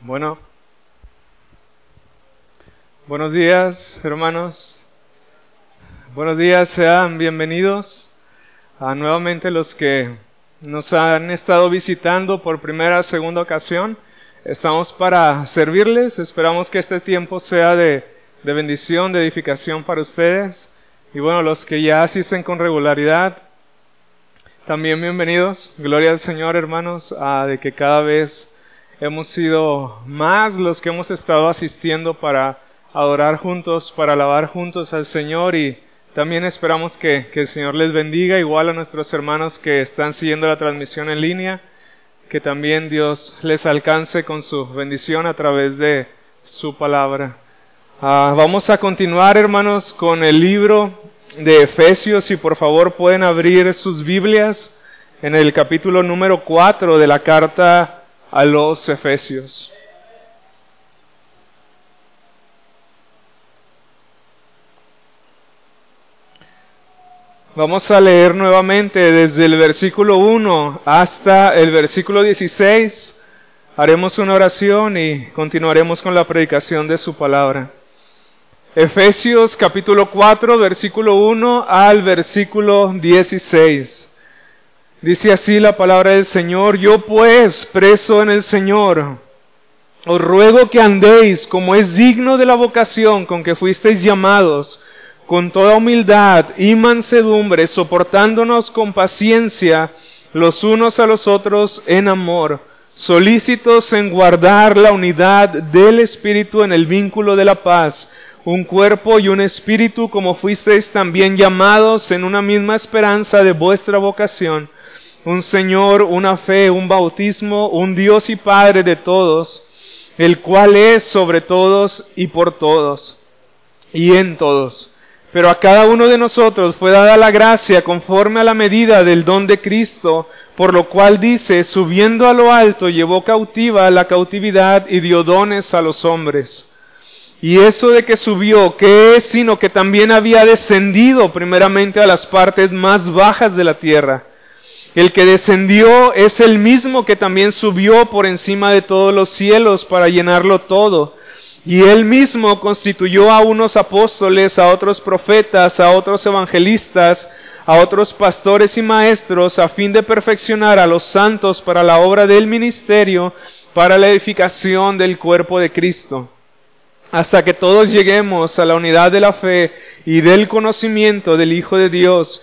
Bueno, buenos días hermanos, buenos días, sean bienvenidos a nuevamente los que nos han estado visitando por primera, segunda ocasión. Estamos para servirles, esperamos que este tiempo sea de, de bendición, de edificación para ustedes. Y bueno, los que ya asisten con regularidad, también bienvenidos. Gloria al Señor, hermanos, a de que cada vez hemos sido más los que hemos estado asistiendo para adorar juntos, para alabar juntos al Señor y también esperamos que, que, el Señor les bendiga, igual a nuestros hermanos que están siguiendo la transmisión en línea, que también Dios les alcance con su bendición a través de su palabra. Uh, vamos a continuar, hermanos, con el libro de Efesios, si por favor pueden abrir sus Biblias en el capítulo número 4 de la carta a los Efesios. Vamos a leer nuevamente desde el versículo 1 hasta el versículo 16. Haremos una oración y continuaremos con la predicación de su palabra. Efesios capítulo 4, versículo 1 al versículo 16. Dice así la palabra del Señor, yo pues, preso en el Señor, os ruego que andéis como es digno de la vocación con que fuisteis llamados, con toda humildad y mansedumbre, soportándonos con paciencia los unos a los otros en amor, solícitos en guardar la unidad del Espíritu en el vínculo de la paz, un cuerpo y un espíritu como fuisteis también llamados en una misma esperanza de vuestra vocación un Señor, una fe, un bautismo, un Dios y Padre de todos, el cual es sobre todos y por todos y en todos. Pero a cada uno de nosotros fue dada la gracia conforme a la medida del don de Cristo, por lo cual dice, subiendo a lo alto, llevó cautiva la cautividad y dio dones a los hombres. Y eso de que subió, ¿qué es sino que también había descendido primeramente a las partes más bajas de la tierra? El que descendió es el mismo que también subió por encima de todos los cielos para llenarlo todo. Y él mismo constituyó a unos apóstoles, a otros profetas, a otros evangelistas, a otros pastores y maestros, a fin de perfeccionar a los santos para la obra del ministerio, para la edificación del cuerpo de Cristo, hasta que todos lleguemos a la unidad de la fe y del conocimiento del Hijo de Dios,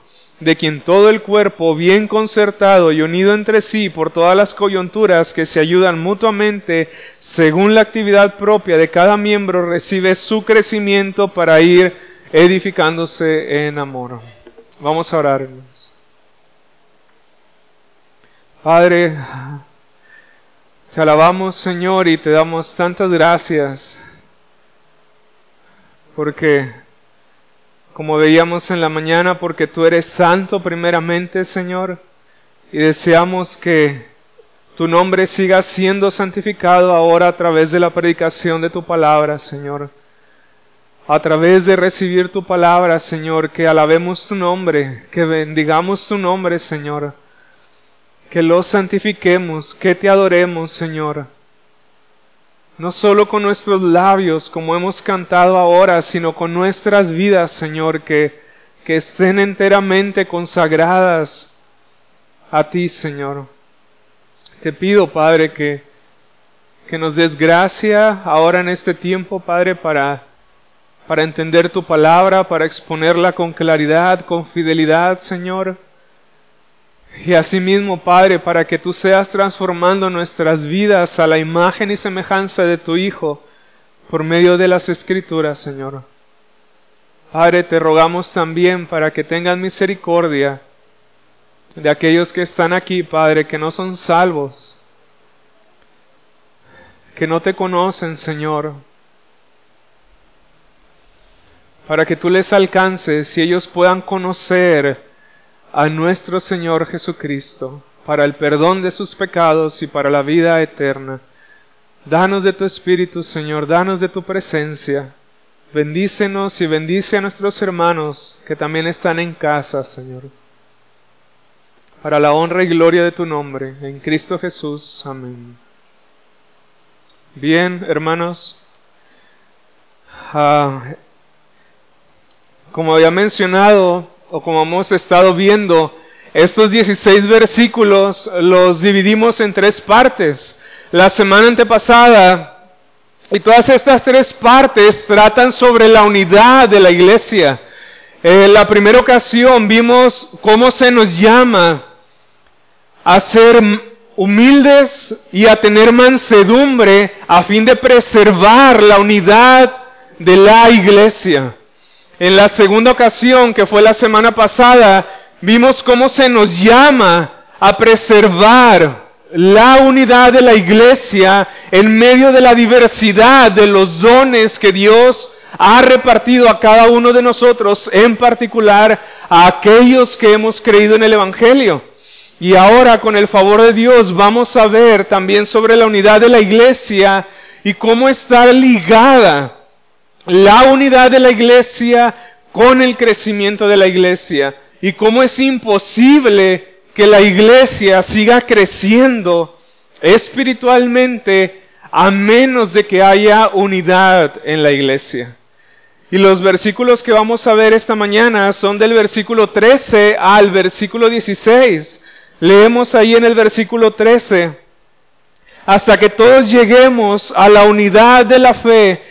de quien todo el cuerpo, bien concertado y unido entre sí por todas las coyunturas que se ayudan mutuamente, según la actividad propia de cada miembro, recibe su crecimiento para ir edificándose en amor. Vamos a orar. Padre, te alabamos Señor y te damos tantas gracias porque como veíamos en la mañana, porque tú eres santo primeramente, Señor, y deseamos que tu nombre siga siendo santificado ahora a través de la predicación de tu palabra, Señor. A través de recibir tu palabra, Señor, que alabemos tu nombre, que bendigamos tu nombre, Señor. Que lo santifiquemos, que te adoremos, Señor no solo con nuestros labios, como hemos cantado ahora, sino con nuestras vidas, Señor, que, que estén enteramente consagradas a ti, Señor. Te pido, Padre, que, que nos des gracia ahora en este tiempo, Padre, para, para entender tu palabra, para exponerla con claridad, con fidelidad, Señor y asimismo, Padre, para que tú seas transformando nuestras vidas a la imagen y semejanza de tu Hijo por medio de las Escrituras, Señor. Padre, te rogamos también para que tengan misericordia de aquellos que están aquí, Padre, que no son salvos, que no te conocen, Señor. para que tú les alcances y ellos puedan conocer a nuestro Señor Jesucristo para el perdón de sus pecados y para la vida eterna. Danos de tu Espíritu, Señor, danos de tu presencia. Bendícenos y bendice a nuestros hermanos que también están en casa, Señor. Para la honra y gloria de tu nombre, en Cristo Jesús. Amén. Bien, hermanos. Ah, como había mencionado, o como hemos estado viendo, estos 16 versículos los dividimos en tres partes. La semana antepasada, y todas estas tres partes tratan sobre la unidad de la iglesia. En la primera ocasión vimos cómo se nos llama a ser humildes y a tener mansedumbre a fin de preservar la unidad de la iglesia. En la segunda ocasión, que fue la semana pasada, vimos cómo se nos llama a preservar la unidad de la iglesia en medio de la diversidad de los dones que Dios ha repartido a cada uno de nosotros, en particular a aquellos que hemos creído en el Evangelio. Y ahora, con el favor de Dios, vamos a ver también sobre la unidad de la iglesia y cómo está ligada la unidad de la iglesia con el crecimiento de la iglesia y cómo es imposible que la iglesia siga creciendo espiritualmente a menos de que haya unidad en la iglesia. Y los versículos que vamos a ver esta mañana son del versículo 13 al versículo 16. Leemos ahí en el versículo 13, hasta que todos lleguemos a la unidad de la fe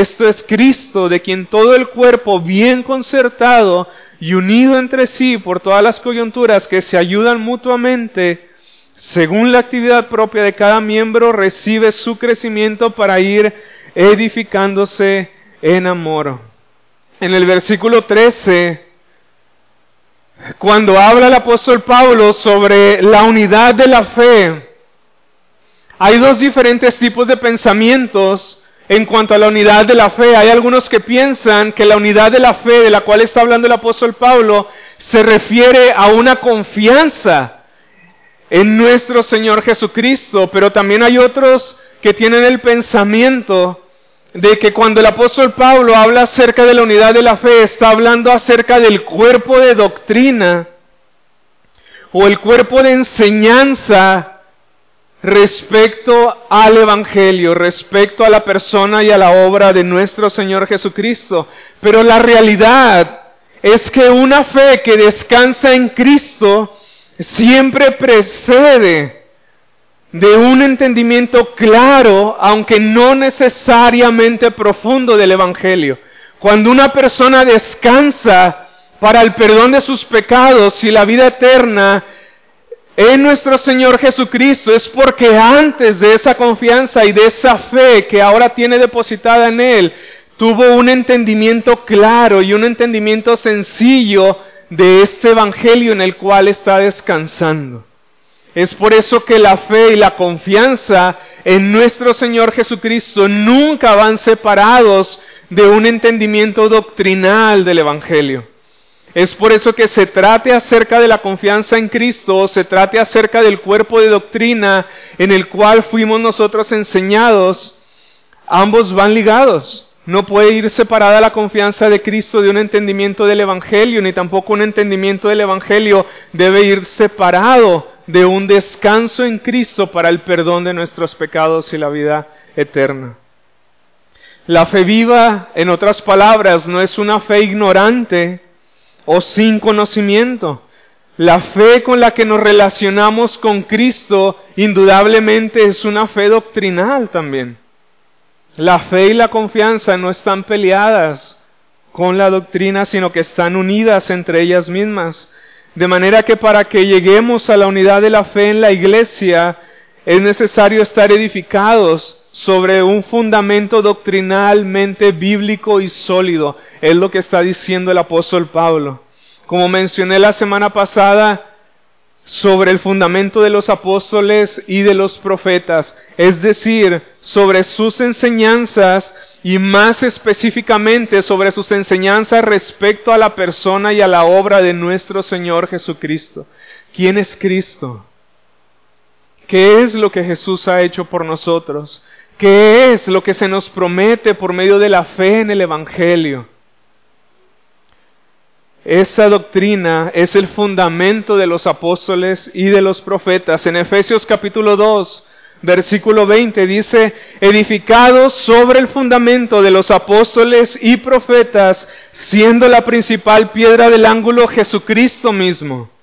esto es Cristo, de quien todo el cuerpo bien concertado y unido entre sí por todas las coyunturas que se ayudan mutuamente, según la actividad propia de cada miembro, recibe su crecimiento para ir edificándose en amor. En el versículo 13, cuando habla el apóstol Pablo sobre la unidad de la fe, hay dos diferentes tipos de pensamientos en cuanto a la unidad de la fe. Hay algunos que piensan que la unidad de la fe de la cual está hablando el apóstol Pablo se refiere a una confianza en nuestro Señor Jesucristo, pero también hay otros que tienen el pensamiento de que cuando el apóstol Pablo habla acerca de la unidad de la fe, está hablando acerca del cuerpo de doctrina o el cuerpo de enseñanza respecto al Evangelio, respecto a la persona y a la obra de nuestro Señor Jesucristo. Pero la realidad es que una fe que descansa en Cristo siempre precede de un entendimiento claro, aunque no necesariamente profundo del Evangelio. Cuando una persona descansa para el perdón de sus pecados y la vida eterna, en nuestro Señor Jesucristo es porque antes de esa confianza y de esa fe que ahora tiene depositada en Él, tuvo un entendimiento claro y un entendimiento sencillo de este Evangelio en el cual está descansando. Es por eso que la fe y la confianza en nuestro Señor Jesucristo nunca van separados de un entendimiento doctrinal del Evangelio. Es por eso que se trate acerca de la confianza en Cristo, se trate acerca del cuerpo de doctrina en el cual fuimos nosotros enseñados, ambos van ligados. No puede ir separada la confianza de Cristo de un entendimiento del Evangelio, ni tampoco un entendimiento del Evangelio debe ir separado de un descanso en Cristo para el perdón de nuestros pecados y la vida eterna. La fe viva, en otras palabras, no es una fe ignorante, o sin conocimiento. La fe con la que nos relacionamos con Cristo indudablemente es una fe doctrinal también. La fe y la confianza no están peleadas con la doctrina, sino que están unidas entre ellas mismas. De manera que para que lleguemos a la unidad de la fe en la iglesia, es necesario estar edificados sobre un fundamento doctrinalmente bíblico y sólido. Es lo que está diciendo el apóstol Pablo. Como mencioné la semana pasada, sobre el fundamento de los apóstoles y de los profetas, es decir, sobre sus enseñanzas y más específicamente sobre sus enseñanzas respecto a la persona y a la obra de nuestro Señor Jesucristo. ¿Quién es Cristo? ¿Qué es lo que Jesús ha hecho por nosotros? ¿Qué es lo que se nos promete por medio de la fe en el Evangelio? Esa doctrina es el fundamento de los apóstoles y de los profetas. En Efesios capítulo 2, versículo 20 dice, edificados sobre el fundamento de los apóstoles y profetas, siendo la principal piedra del ángulo Jesucristo mismo.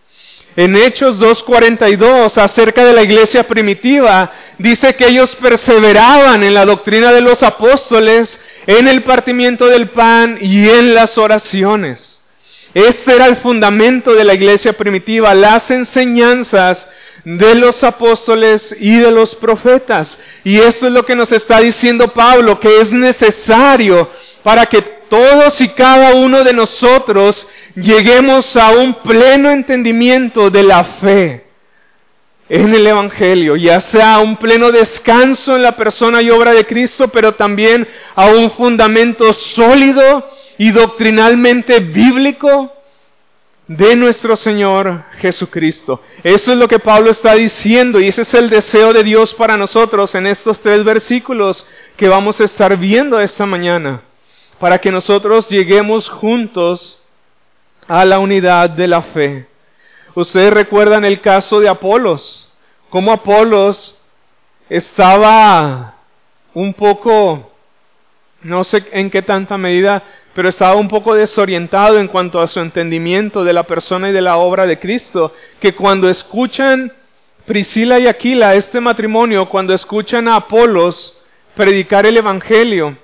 En Hechos 2.42, acerca de la iglesia primitiva, dice que ellos perseveraban en la doctrina de los apóstoles, en el partimiento del pan y en las oraciones. Ese era el fundamento de la iglesia primitiva, las enseñanzas de los apóstoles y de los profetas. Y eso es lo que nos está diciendo Pablo, que es necesario para que todos y cada uno de nosotros lleguemos a un pleno entendimiento de la fe en el Evangelio, ya sea un pleno descanso en la persona y obra de Cristo, pero también a un fundamento sólido y doctrinalmente bíblico de nuestro Señor Jesucristo. Eso es lo que Pablo está diciendo y ese es el deseo de Dios para nosotros en estos tres versículos que vamos a estar viendo esta mañana, para que nosotros lleguemos juntos a la unidad de la fe. Ustedes recuerdan el caso de Apolos, cómo Apolos estaba un poco, no sé en qué tanta medida, pero estaba un poco desorientado en cuanto a su entendimiento de la persona y de la obra de Cristo, que cuando escuchan Priscila y Aquila, este matrimonio, cuando escuchan a Apolos predicar el Evangelio,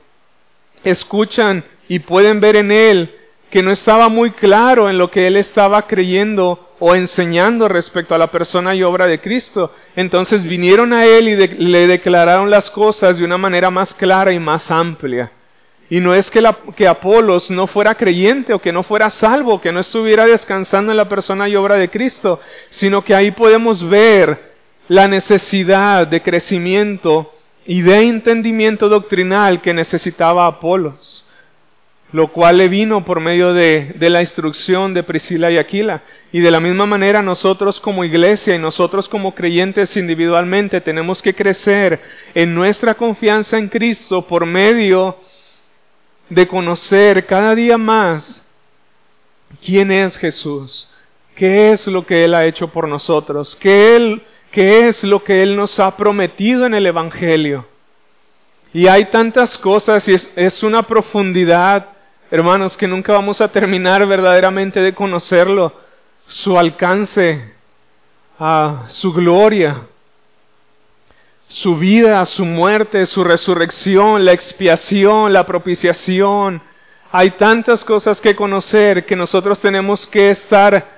escuchan y pueden ver en él que no estaba muy claro en lo que él estaba creyendo o enseñando respecto a la persona y obra de Cristo. Entonces vinieron a él y le declararon las cosas de una manera más clara y más amplia. Y no es que, Apolos no fuera creyente o que no fuera salvo, que no estuviera descansando en la persona y obra de Cristo, sino que ahí podemos ver la necesidad de crecimiento y de entendimiento doctrinal que necesitaba Apolos, lo cual le vino por medio de, de la instrucción de Priscila y Aquila. Y de la misma manera nosotros como iglesia y nosotros como creyentes individualmente tenemos que crecer en nuestra confianza en Cristo por medio de conocer cada día más quién es Jesús, qué es lo que Él ha hecho por nosotros, qué, él, qué es lo que Él nos ha prometido en el Evangelio. Y hay tantas cosas y es, es una profundidad, hermanos, que nunca vamos a terminar verdaderamente de conocerlo, su alcance, su gloria su vida, su muerte, su resurrección, la expiación, la propiciación. Hay tantas cosas que conocer que nosotros tenemos que estar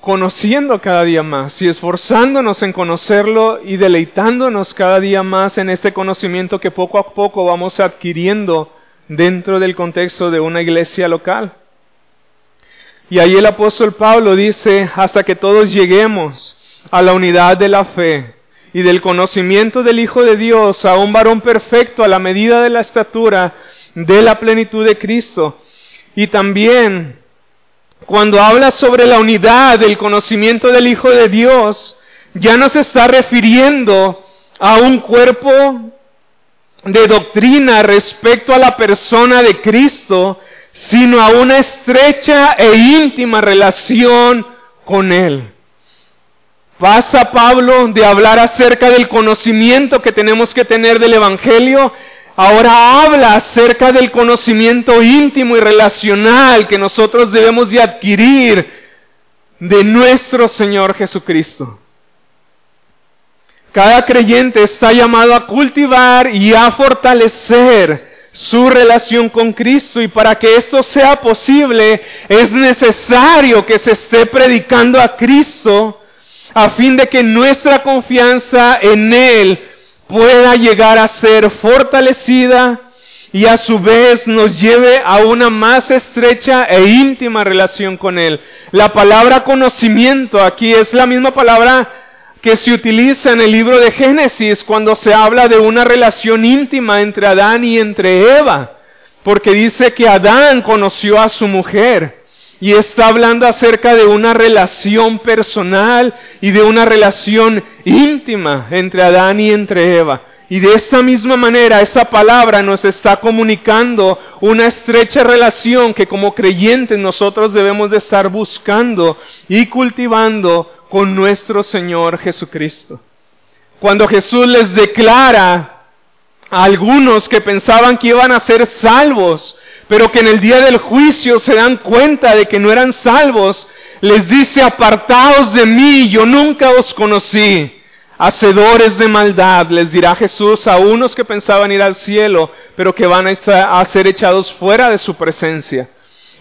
conociendo cada día más y esforzándonos en conocerlo y deleitándonos cada día más en este conocimiento que poco a poco vamos adquiriendo dentro del contexto de una iglesia local. Y ahí el apóstol Pablo dice, hasta que todos lleguemos a la unidad de la fe y del conocimiento del Hijo de Dios a un varón perfecto a la medida de la estatura de la plenitud de Cristo. Y también cuando habla sobre la unidad del conocimiento del Hijo de Dios, ya no se está refiriendo a un cuerpo de doctrina respecto a la persona de Cristo, sino a una estrecha e íntima relación con Él. Pasa Pablo de hablar acerca del conocimiento que tenemos que tener del Evangelio, ahora habla acerca del conocimiento íntimo y relacional que nosotros debemos de adquirir de nuestro Señor Jesucristo. Cada creyente está llamado a cultivar y a fortalecer su relación con Cristo y para que esto sea posible es necesario que se esté predicando a Cristo a fin de que nuestra confianza en Él pueda llegar a ser fortalecida y a su vez nos lleve a una más estrecha e íntima relación con Él. La palabra conocimiento aquí es la misma palabra que se utiliza en el libro de Génesis cuando se habla de una relación íntima entre Adán y entre Eva, porque dice que Adán conoció a su mujer y está hablando acerca de una relación personal y de una relación íntima entre Adán y entre Eva. Y de esta misma manera, esa palabra nos está comunicando una estrecha relación que como creyentes nosotros debemos de estar buscando y cultivando con nuestro Señor Jesucristo. Cuando Jesús les declara a algunos que pensaban que iban a ser salvos, pero que en el día del juicio se dan cuenta de que no eran salvos, les dice, apartaos de mí, yo nunca os conocí. Hacedores de maldad, les dirá Jesús a unos que pensaban ir al cielo, pero que van a ser echados fuera de su presencia.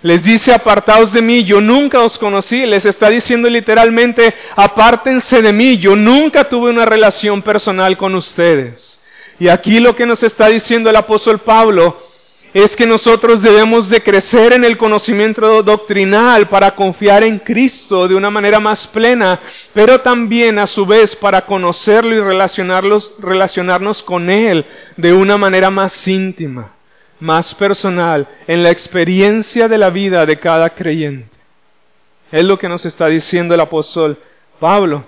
Les dice, apartaos de mí, yo nunca os conocí. Les está diciendo literalmente, apártense de mí, yo nunca tuve una relación personal con ustedes. Y aquí lo que nos está diciendo el apóstol Pablo es que nosotros debemos de crecer en el conocimiento doctrinal para confiar en Cristo de una manera más plena, pero también a su vez para conocerlo y relacionarnos con Él de una manera más íntima más personal en la experiencia de la vida de cada creyente. Es lo que nos está diciendo el apóstol Pablo.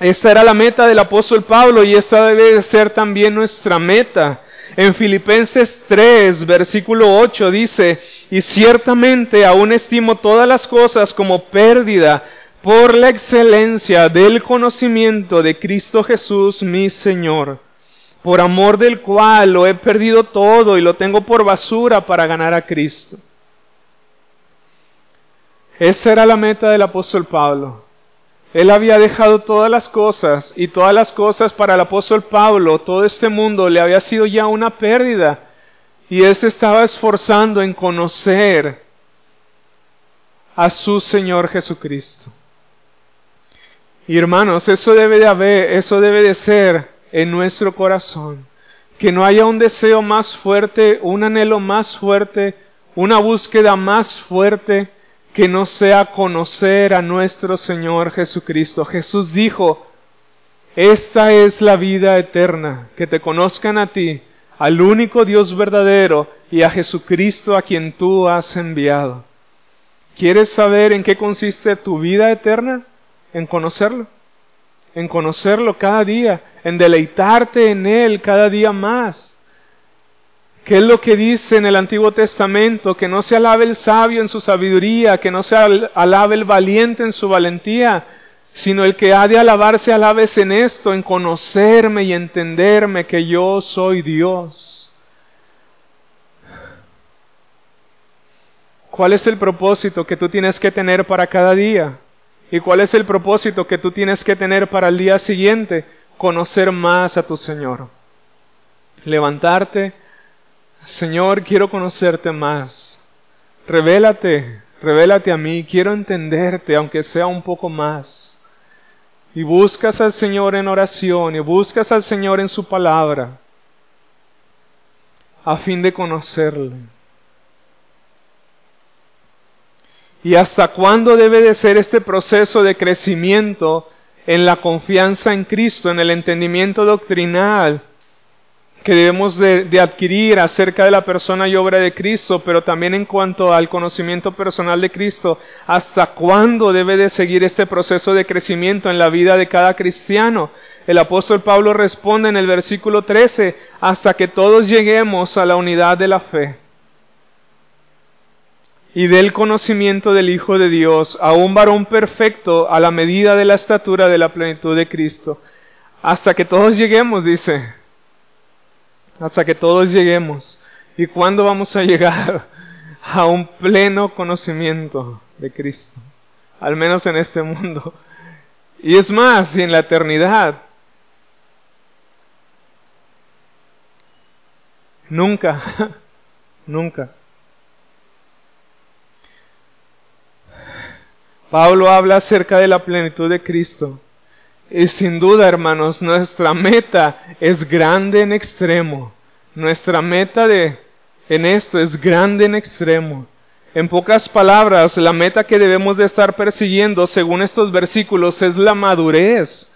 Esta era la meta del apóstol Pablo y esta debe de ser también nuestra meta. En Filipenses 3, versículo 8 dice, y ciertamente aún estimo todas las cosas como pérdida por la excelencia del conocimiento de Cristo Jesús mi Señor por amor del cual lo he perdido todo y lo tengo por basura para ganar a Cristo. Esa era la meta del apóstol Pablo. Él había dejado todas las cosas y todas las cosas para el apóstol Pablo, todo este mundo le había sido ya una pérdida y él se estaba esforzando en conocer a su Señor Jesucristo. Y hermanos, eso debe de haber, eso debe de ser en nuestro corazón. Que no haya un deseo más fuerte, un anhelo más fuerte, una búsqueda más fuerte que no sea conocer a nuestro Señor Jesucristo. Jesús dijo, esta es la vida eterna, que te conozcan a ti, al único Dios verdadero y a Jesucristo a quien tú has enviado. ¿Quieres saber en qué consiste tu vida eterna? En conocerlo en conocerlo cada día, en deleitarte en Él cada día más. ¿Qué es lo que dice en el Antiguo Testamento? Que no se alabe el sabio en su sabiduría, que no se alabe el valiente en su valentía, sino el que ha de alabarse alabes en esto, en conocerme y entenderme que yo soy Dios. ¿Cuál es el propósito que tú tienes que tener para cada día? ¿Y cuál es el propósito que tú tienes que tener para el día siguiente? Conocer más a tu Señor. Levantarte, Señor, quiero conocerte más. Revélate, revélate a mí, quiero entenderte, aunque sea un poco más. Y buscas al Señor en oración y buscas al Señor en su palabra, a fin de conocerle. ¿Y hasta cuándo debe de ser este proceso de crecimiento en la confianza en Cristo, en el entendimiento doctrinal que debemos de, adquirir acerca de la persona y obra de Cristo, pero también en cuanto al conocimiento personal de Cristo? ¿Hasta cuándo debe de seguir este proceso de crecimiento en la vida de cada cristiano? El apóstol Pablo responde en el versículo 13, hasta que todos lleguemos a la unidad de la fe y del conocimiento del Hijo de Dios a un varón perfecto a la medida de la estatura de la plenitud de Cristo. Hasta que todos lleguemos, dice. Hasta que todos lleguemos. ¿Y cuándo vamos a llegar a un pleno conocimiento de Cristo? Al menos en este mundo. Y es más, y en la eternidad. Nunca Nunca. Pablo habla acerca de la plenitud de Cristo. Y sin duda, hermanos, nuestra meta es grande en extremo. Nuestra meta de, en esto es grande en extremo. En pocas palabras, la meta que debemos de estar persiguiendo, según estos versículos, es la madurez.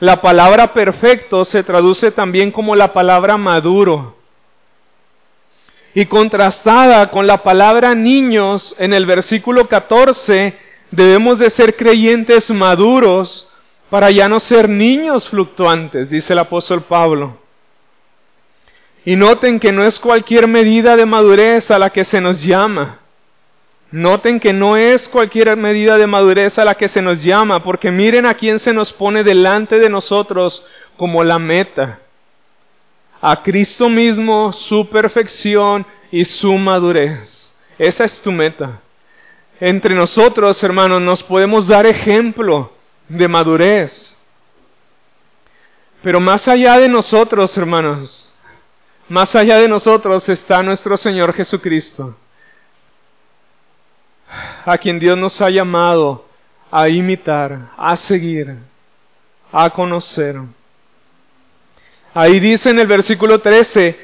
La palabra perfecto se traduce también como la palabra maduro. Y contrastada con la palabra niños en el versículo 14, debemos de ser creyentes maduros para ya no ser niños fluctuantes, dice el apóstol Pablo. Y noten que no es cualquier medida de madurez a la que se nos llama. Noten que no es cualquier medida de madurez a la que se nos llama, porque miren a quién se nos pone delante de nosotros como la meta. A Cristo mismo, su perfección y su madurez. Esa es tu meta. Entre nosotros, hermanos, nos podemos dar ejemplo de madurez. Pero más allá de nosotros, hermanos, más allá de nosotros está nuestro Señor Jesucristo, a quien Dios nos ha llamado a imitar, a seguir, a conocer. Ahí dice en el versículo 13,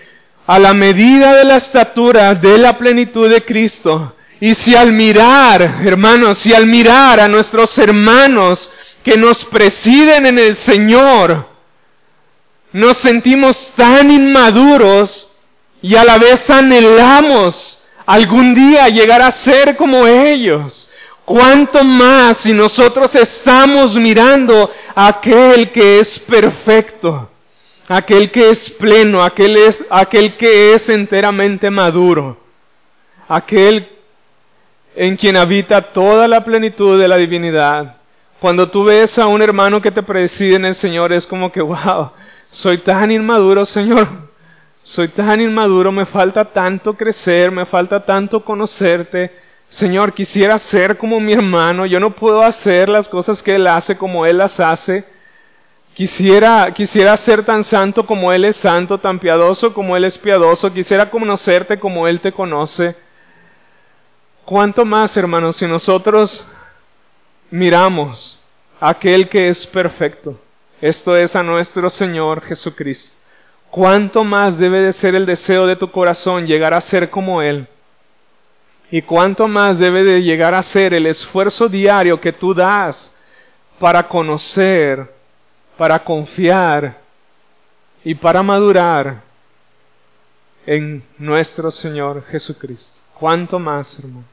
a la medida de la estatura de la plenitud de Cristo. Y si al mirar, hermanos, si al mirar a nuestros hermanos que nos presiden en el Señor, nos sentimos tan inmaduros y a la vez anhelamos algún día llegar a ser como ellos. ¿Cuánto más si nosotros estamos mirando a aquel que es perfecto, aquel que es pleno, aquel, es, aquel que es enteramente maduro, aquel en quien habita toda la plenitud de la divinidad? Cuando tú ves a un hermano que te preside en el Señor, es como que, wow, soy tan inmaduro, Señor. Soy tan inmaduro, me falta tanto crecer, me falta tanto conocerte. Señor, quisiera ser como mi hermano, yo no puedo hacer las cosas que Él hace como Él las hace. Quisiera, quisiera ser tan santo como Él es santo, tan piadoso como Él es piadoso. Quisiera conocerte como Él te conoce. ¿Cuánto más, hermanos, si nosotros miramos a aquel que es perfecto? Esto es a nuestro Señor Jesucristo. ¿Cuánto más debe de ser el deseo de tu corazón llegar a ser como Él? ¿Y cuánto más debe de llegar a ser el esfuerzo diario que tú das para conocer, para confiar y para madurar en nuestro Señor Jesucristo? ¿Cuánto más, hermanos?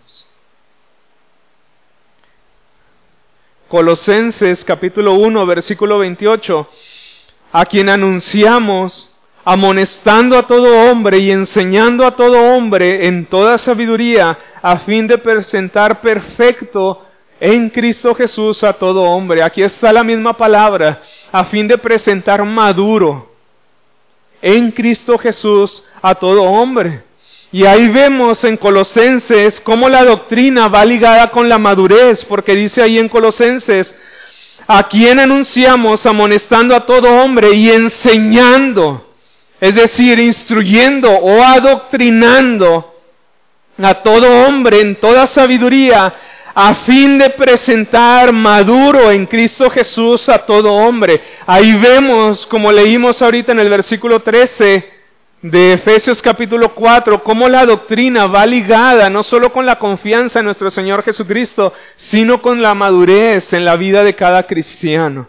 Colosenses capítulo 1, versículo 28, a quien anunciamos, amonestando a todo hombre y enseñando a todo hombre en toda sabiduría, a fin de presentar perfecto en Cristo Jesús a todo hombre. Aquí está la misma palabra, a fin de presentar maduro en Cristo Jesús a todo hombre. Y ahí vemos en Colosenses cómo la doctrina va ligada con la madurez, porque dice ahí en Colosenses, a quien anunciamos amonestando a todo hombre y enseñando, es decir, instruyendo o adoctrinando a todo hombre en toda sabiduría, a fin de presentar maduro en Cristo Jesús a todo hombre. Ahí vemos, como leímos ahorita en el versículo 13, de Efesios capítulo 4, cómo la doctrina va ligada no solo con la confianza en nuestro Señor Jesucristo, sino con la madurez en la vida de cada cristiano.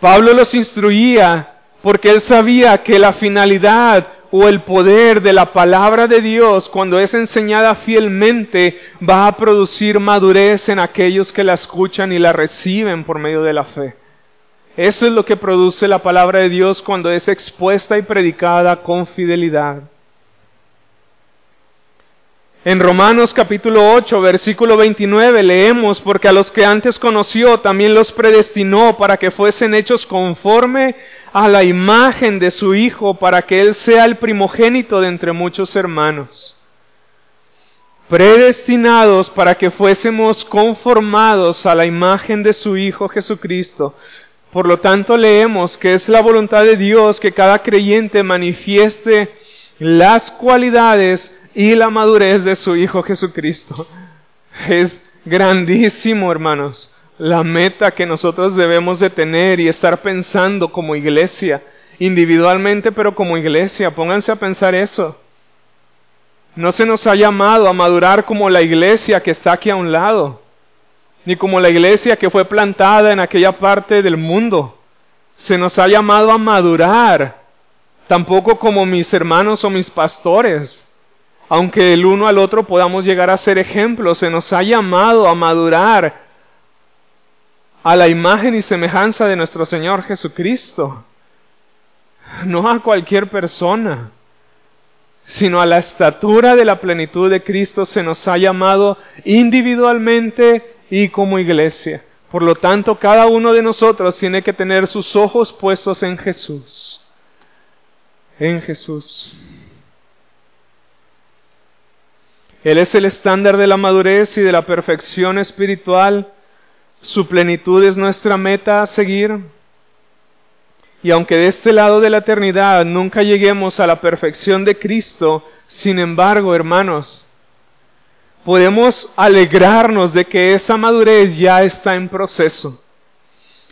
Pablo los instruía porque él sabía que la finalidad o el poder de la palabra de Dios, cuando es enseñada fielmente, va a producir madurez en aquellos que la escuchan y la reciben por medio de la fe. Eso es lo que produce la palabra de Dios cuando es expuesta y predicada con fidelidad. En Romanos capítulo 8, versículo 29 leemos, porque a los que antes conoció también los predestinó para que fuesen hechos conforme a la imagen de su Hijo, para que Él sea el primogénito de entre muchos hermanos. Predestinados para que fuésemos conformados a la imagen de su Hijo Jesucristo, por lo tanto, leemos que es la voluntad de Dios que cada creyente manifieste las cualidades y la madurez de su Hijo Jesucristo. Es grandísimo, hermanos, la meta que nosotros debemos de tener y estar pensando como iglesia, individualmente, pero como iglesia. Pónganse a pensar eso. No se nos ha llamado a madurar como la iglesia que está aquí a un lado, ni como la iglesia que fue plantada en aquella parte del mundo. Se nos ha llamado a madurar, tampoco como mis hermanos o mis pastores, aunque el uno al otro podamos llegar a ser ejemplos, se nos ha llamado a madurar a la imagen y semejanza de nuestro Señor Jesucristo, no a cualquier persona sino a la estatura de la plenitud de Cristo se nos ha llamado individualmente y como iglesia. Por lo tanto, cada uno de nosotros tiene que tener sus ojos puestos en Jesús. En Jesús. Él es el estándar de la madurez y de la perfección espiritual. Su plenitud es nuestra meta a seguir. Y aunque de este lado de la eternidad nunca lleguemos a la perfección de Cristo, sin embargo, hermanos, podemos alegrarnos de que esa madurez ya está en proceso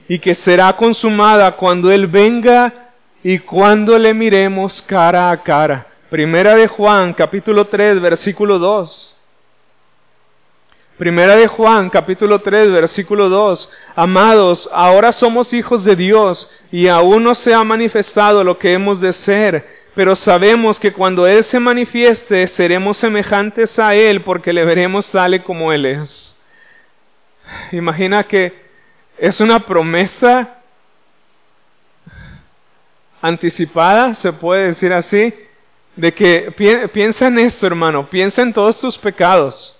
y que será consumada cuando Él venga y cuando le miremos cara a cara. Primera de Juan, capítulo 3, versículo 2. Primera de Juan, capítulo 3, versículo 2. Amados, ahora somos hijos de Dios y aún no se ha manifestado lo que hemos de ser, pero sabemos que cuando Él se manifieste seremos semejantes a Él porque le veremos tal como Él es. Imagina que es una promesa anticipada, se puede decir así, de que piensa en esto, hermano, piensa en todos tus pecados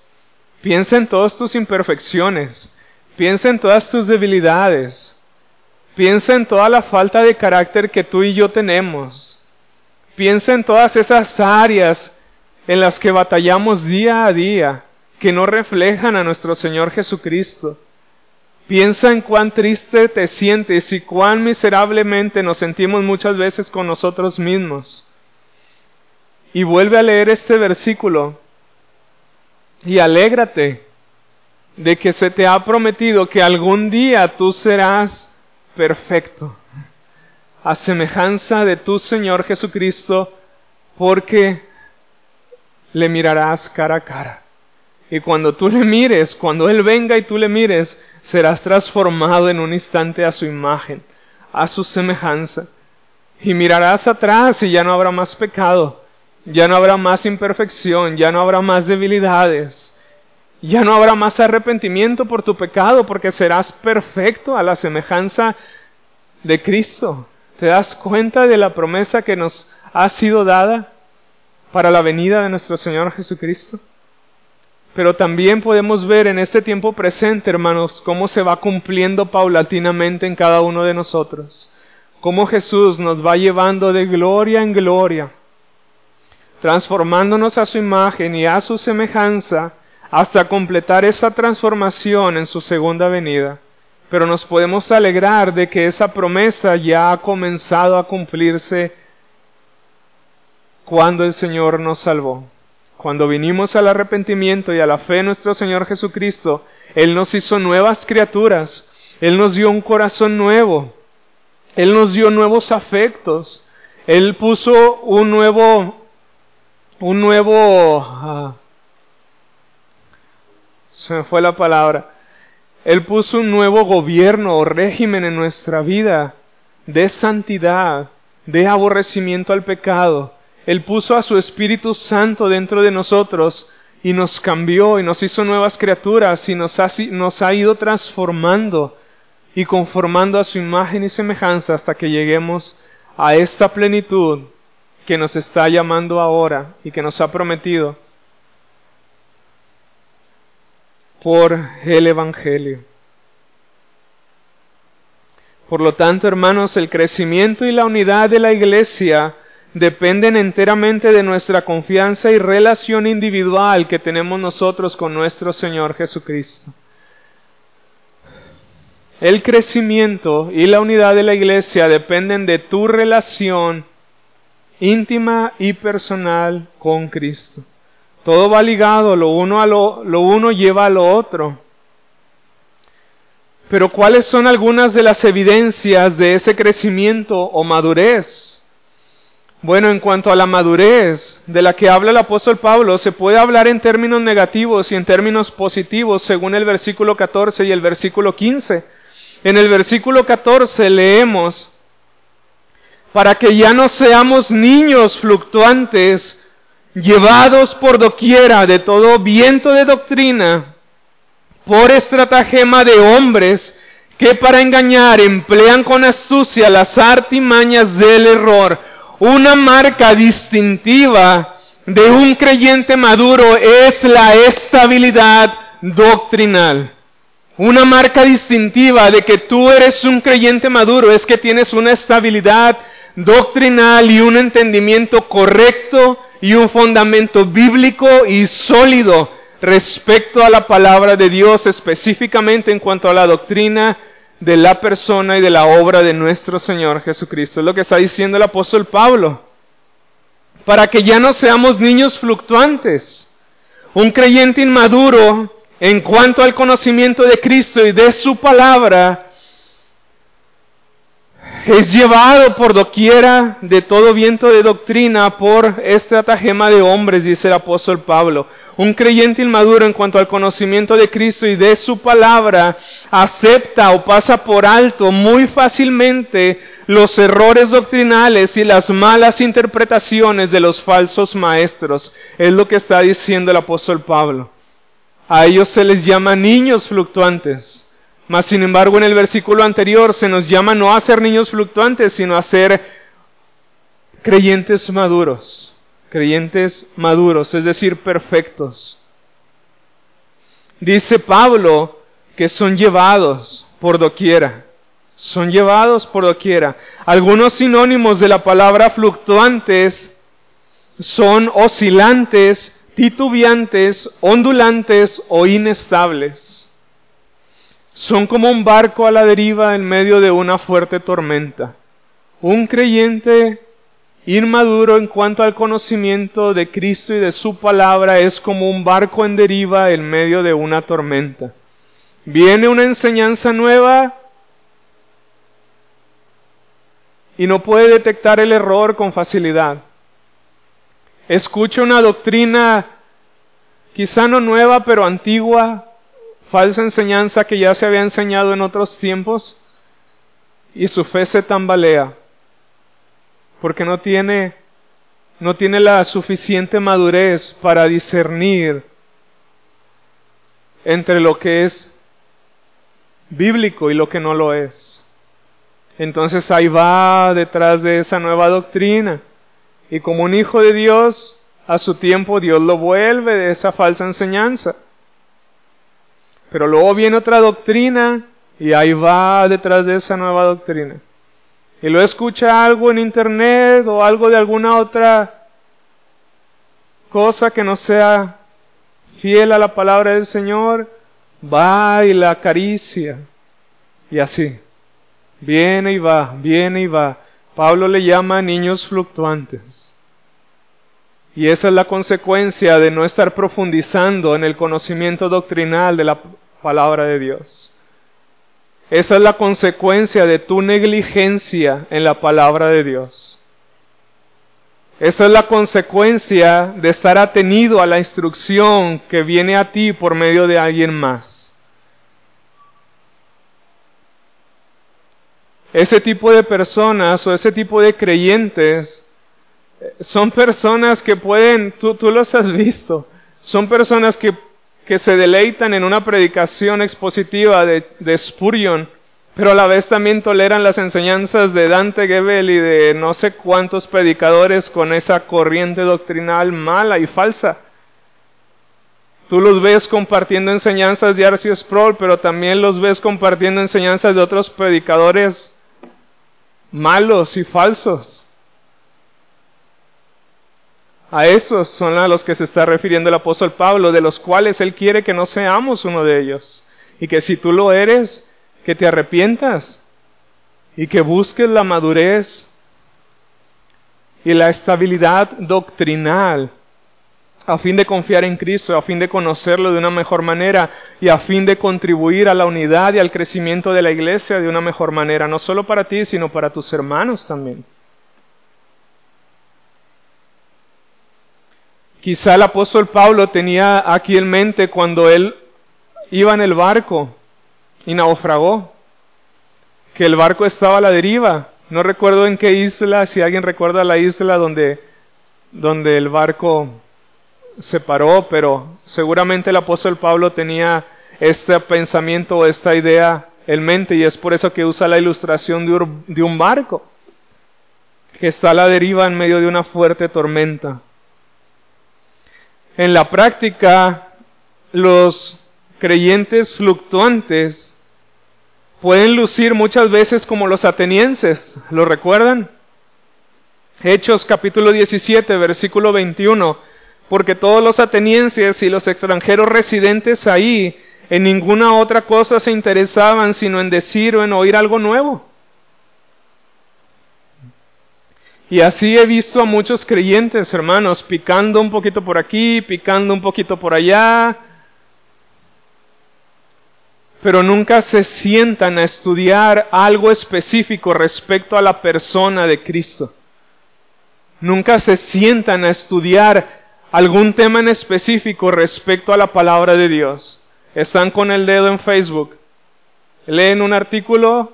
Piensa en todas tus imperfecciones. Piensa en todas tus debilidades. Piensa en toda la falta de carácter que tú y yo tenemos. Piensa en todas esas áreas en las que batallamos día a día, que no reflejan a nuestro Señor Jesucristo. Piensa en cuán triste te sientes y cuán miserablemente nos sentimos muchas veces con nosotros mismos. Y vuelve a leer este versículo y alégrate de que se te ha prometido que algún día tú serás perfecto, a semejanza de tu Señor Jesucristo, porque le mirarás cara a cara. Y cuando tú le mires, cuando Él venga y tú le mires, serás transformado en un instante a su imagen, a su semejanza. Y mirarás atrás y ya no habrá más pecado, ya no habrá más imperfección, ya no habrá más debilidades, ya no habrá más arrepentimiento por tu pecado, porque serás perfecto a la semejanza de Cristo. ¿Te das cuenta de la promesa que nos ha sido dada para la venida de nuestro Señor Jesucristo? Pero también podemos ver en este tiempo presente, hermanos, cómo se va cumpliendo paulatinamente en cada uno de nosotros. Cómo Jesús nos va llevando de gloria en gloria transformándonos a su imagen y a su semejanza hasta completar esa transformación en su segunda venida. Pero nos podemos alegrar de que esa promesa ya ha comenzado a cumplirse cuando el Señor nos salvó. Cuando vinimos al arrepentimiento y a la fe en nuestro Señor Jesucristo, Él nos hizo nuevas criaturas, Él nos dio un corazón nuevo, Él nos dio nuevos afectos, Él puso un nuevo un nuevo... Ah, se me fue la palabra. Él puso un nuevo gobierno o régimen en nuestra vida de santidad, de aborrecimiento al pecado. Él puso a su Espíritu Santo dentro de nosotros y nos cambió y nos hizo nuevas criaturas y nos ha, nos ha ido transformando y conformando a su imagen y semejanza hasta que lleguemos a esta plenitud que nos está llamando ahora y que nos ha prometido por el Evangelio. Por lo tanto, hermanos, el crecimiento y la unidad de la Iglesia dependen enteramente de nuestra confianza y relación individual que tenemos nosotros con nuestro Señor Jesucristo. El crecimiento y la unidad de la Iglesia dependen de tu relación íntima y personal con Cristo. Todo va ligado, lo uno, a lo, lo uno lleva a lo otro. Pero ¿cuáles son algunas de las evidencias de ese crecimiento o madurez? Bueno, en cuanto a la madurez de la que habla el apóstol Pablo, se puede hablar en términos negativos y en términos positivos según el versículo 14 y el versículo 15. En el versículo 14 leemos, para que ya no seamos niños fluctuantes, llevados por doquiera de todo viento de doctrina, por estratagema de hombres que para engañar emplean con astucia las artimañas del error una marca distintiva de un creyente maduro es la estabilidad doctrinal. Una marca distintiva de que tú eres un creyente maduro es que tienes una estabilidad doctrinal y un entendimiento correcto y un fundamento bíblico y sólido respecto a la palabra de Dios, específicamente en cuanto a la doctrina de la persona y de la obra de nuestro Señor Jesucristo. Es lo que está diciendo el apóstol Pablo. Para que ya no seamos niños fluctuantes. Un creyente inmaduro en cuanto al conocimiento de Cristo y de su palabra es llevado por doquiera de todo viento de doctrina por estratagema de hombres, dice el apóstol Pablo. Un creyente inmaduro en cuanto al conocimiento de Cristo y de su palabra acepta o pasa por alto muy fácilmente los errores doctrinales y las malas interpretaciones de los falsos maestros. Es lo que está diciendo el apóstol Pablo. A ellos se les llama niños fluctuantes. Mas, sin embargo, en el versículo anterior se nos llama no a ser niños fluctuantes, sino a ser creyentes maduros creyentes maduros, es decir, perfectos. Dice Pablo que son llevados por doquiera, son llevados por doquiera. Algunos sinónimos de la palabra fluctuantes son oscilantes, titubeantes, ondulantes o inestables. Son como un barco a la deriva en medio de una fuerte tormenta. Un creyente Inmaduro en cuanto al conocimiento de Cristo y de su palabra es como un barco en deriva en medio de una tormenta. Viene una enseñanza nueva y no puede detectar el error con facilidad. Escucha una doctrina quizá no nueva pero antigua, falsa enseñanza que ya se había enseñado en otros tiempos y su fe se tambalea porque no tiene, no tiene la suficiente madurez para discernir entre lo que es bíblico y lo que no lo es. Entonces ahí va detrás de esa nueva doctrina. Y como un hijo de Dios, a su tiempo Dios lo vuelve de esa falsa enseñanza. Pero luego viene otra doctrina y ahí va detrás de esa nueva doctrina y lo escucha algo en internet o algo de alguna otra cosa que no sea fiel a la palabra del Señor, va y la acaricia. Y así, viene y va, viene y va. Pablo le llama niños fluctuantes. Y esa es la consecuencia de no estar profundizando en el conocimiento doctrinal de la palabra de Dios. Esa es la consecuencia de tu negligencia en la palabra de Dios. Esa es la consecuencia de estar atenido a la instrucción que viene a ti por medio de alguien más. Ese tipo de personas o ese tipo de creyentes eh, son personas que pueden, tú, tú los has visto, son personas que que se deleitan en una predicación expositiva de, de, Spurion, pero a la vez también toleran las enseñanzas de Dante Gebel y de no sé cuántos predicadores con esa corriente doctrinal mala y falsa. Tú los ves compartiendo enseñanzas de Arceus Sproul, pero también los ves compartiendo enseñanzas de otros predicadores malos y falsos. A esos son a los que se está refiriendo el apóstol Pablo, de los cuales él quiere que no seamos uno de ellos. Y que si tú lo eres, que te arrepientas y que busques la madurez y la estabilidad doctrinal a fin de confiar en Cristo, a fin de conocerlo de una mejor manera y a fin de contribuir a la unidad y al crecimiento de la iglesia de una mejor manera, no solo para ti, sino para tus hermanos también. Quizá el apóstol Pablo tenía aquí en mente cuando él iba en el barco y naufragó, que el barco estaba a la deriva. No recuerdo en qué isla, si alguien recuerda la isla donde, donde el barco se paró, pero seguramente el apóstol Pablo tenía este pensamiento o esta idea en mente y es por eso que usa la ilustración de un barco que está a la deriva en medio de una fuerte tormenta. En la práctica, los creyentes fluctuantes pueden lucir muchas veces como los atenienses, ¿lo recuerdan? Hechos capítulo 17, versículo 21, porque todos los atenienses y los extranjeros residentes ahí en ninguna otra cosa se interesaban sino en decir o en oír algo nuevo. Y así he visto a muchos creyentes, hermanos, picando un poquito por aquí, picando un poquito por allá, pero nunca se sientan a estudiar algo específico respecto a la persona de Cristo. Nunca se sientan a estudiar algún tema en específico respecto a la palabra de Dios. Están con el dedo en Facebook, leen un artículo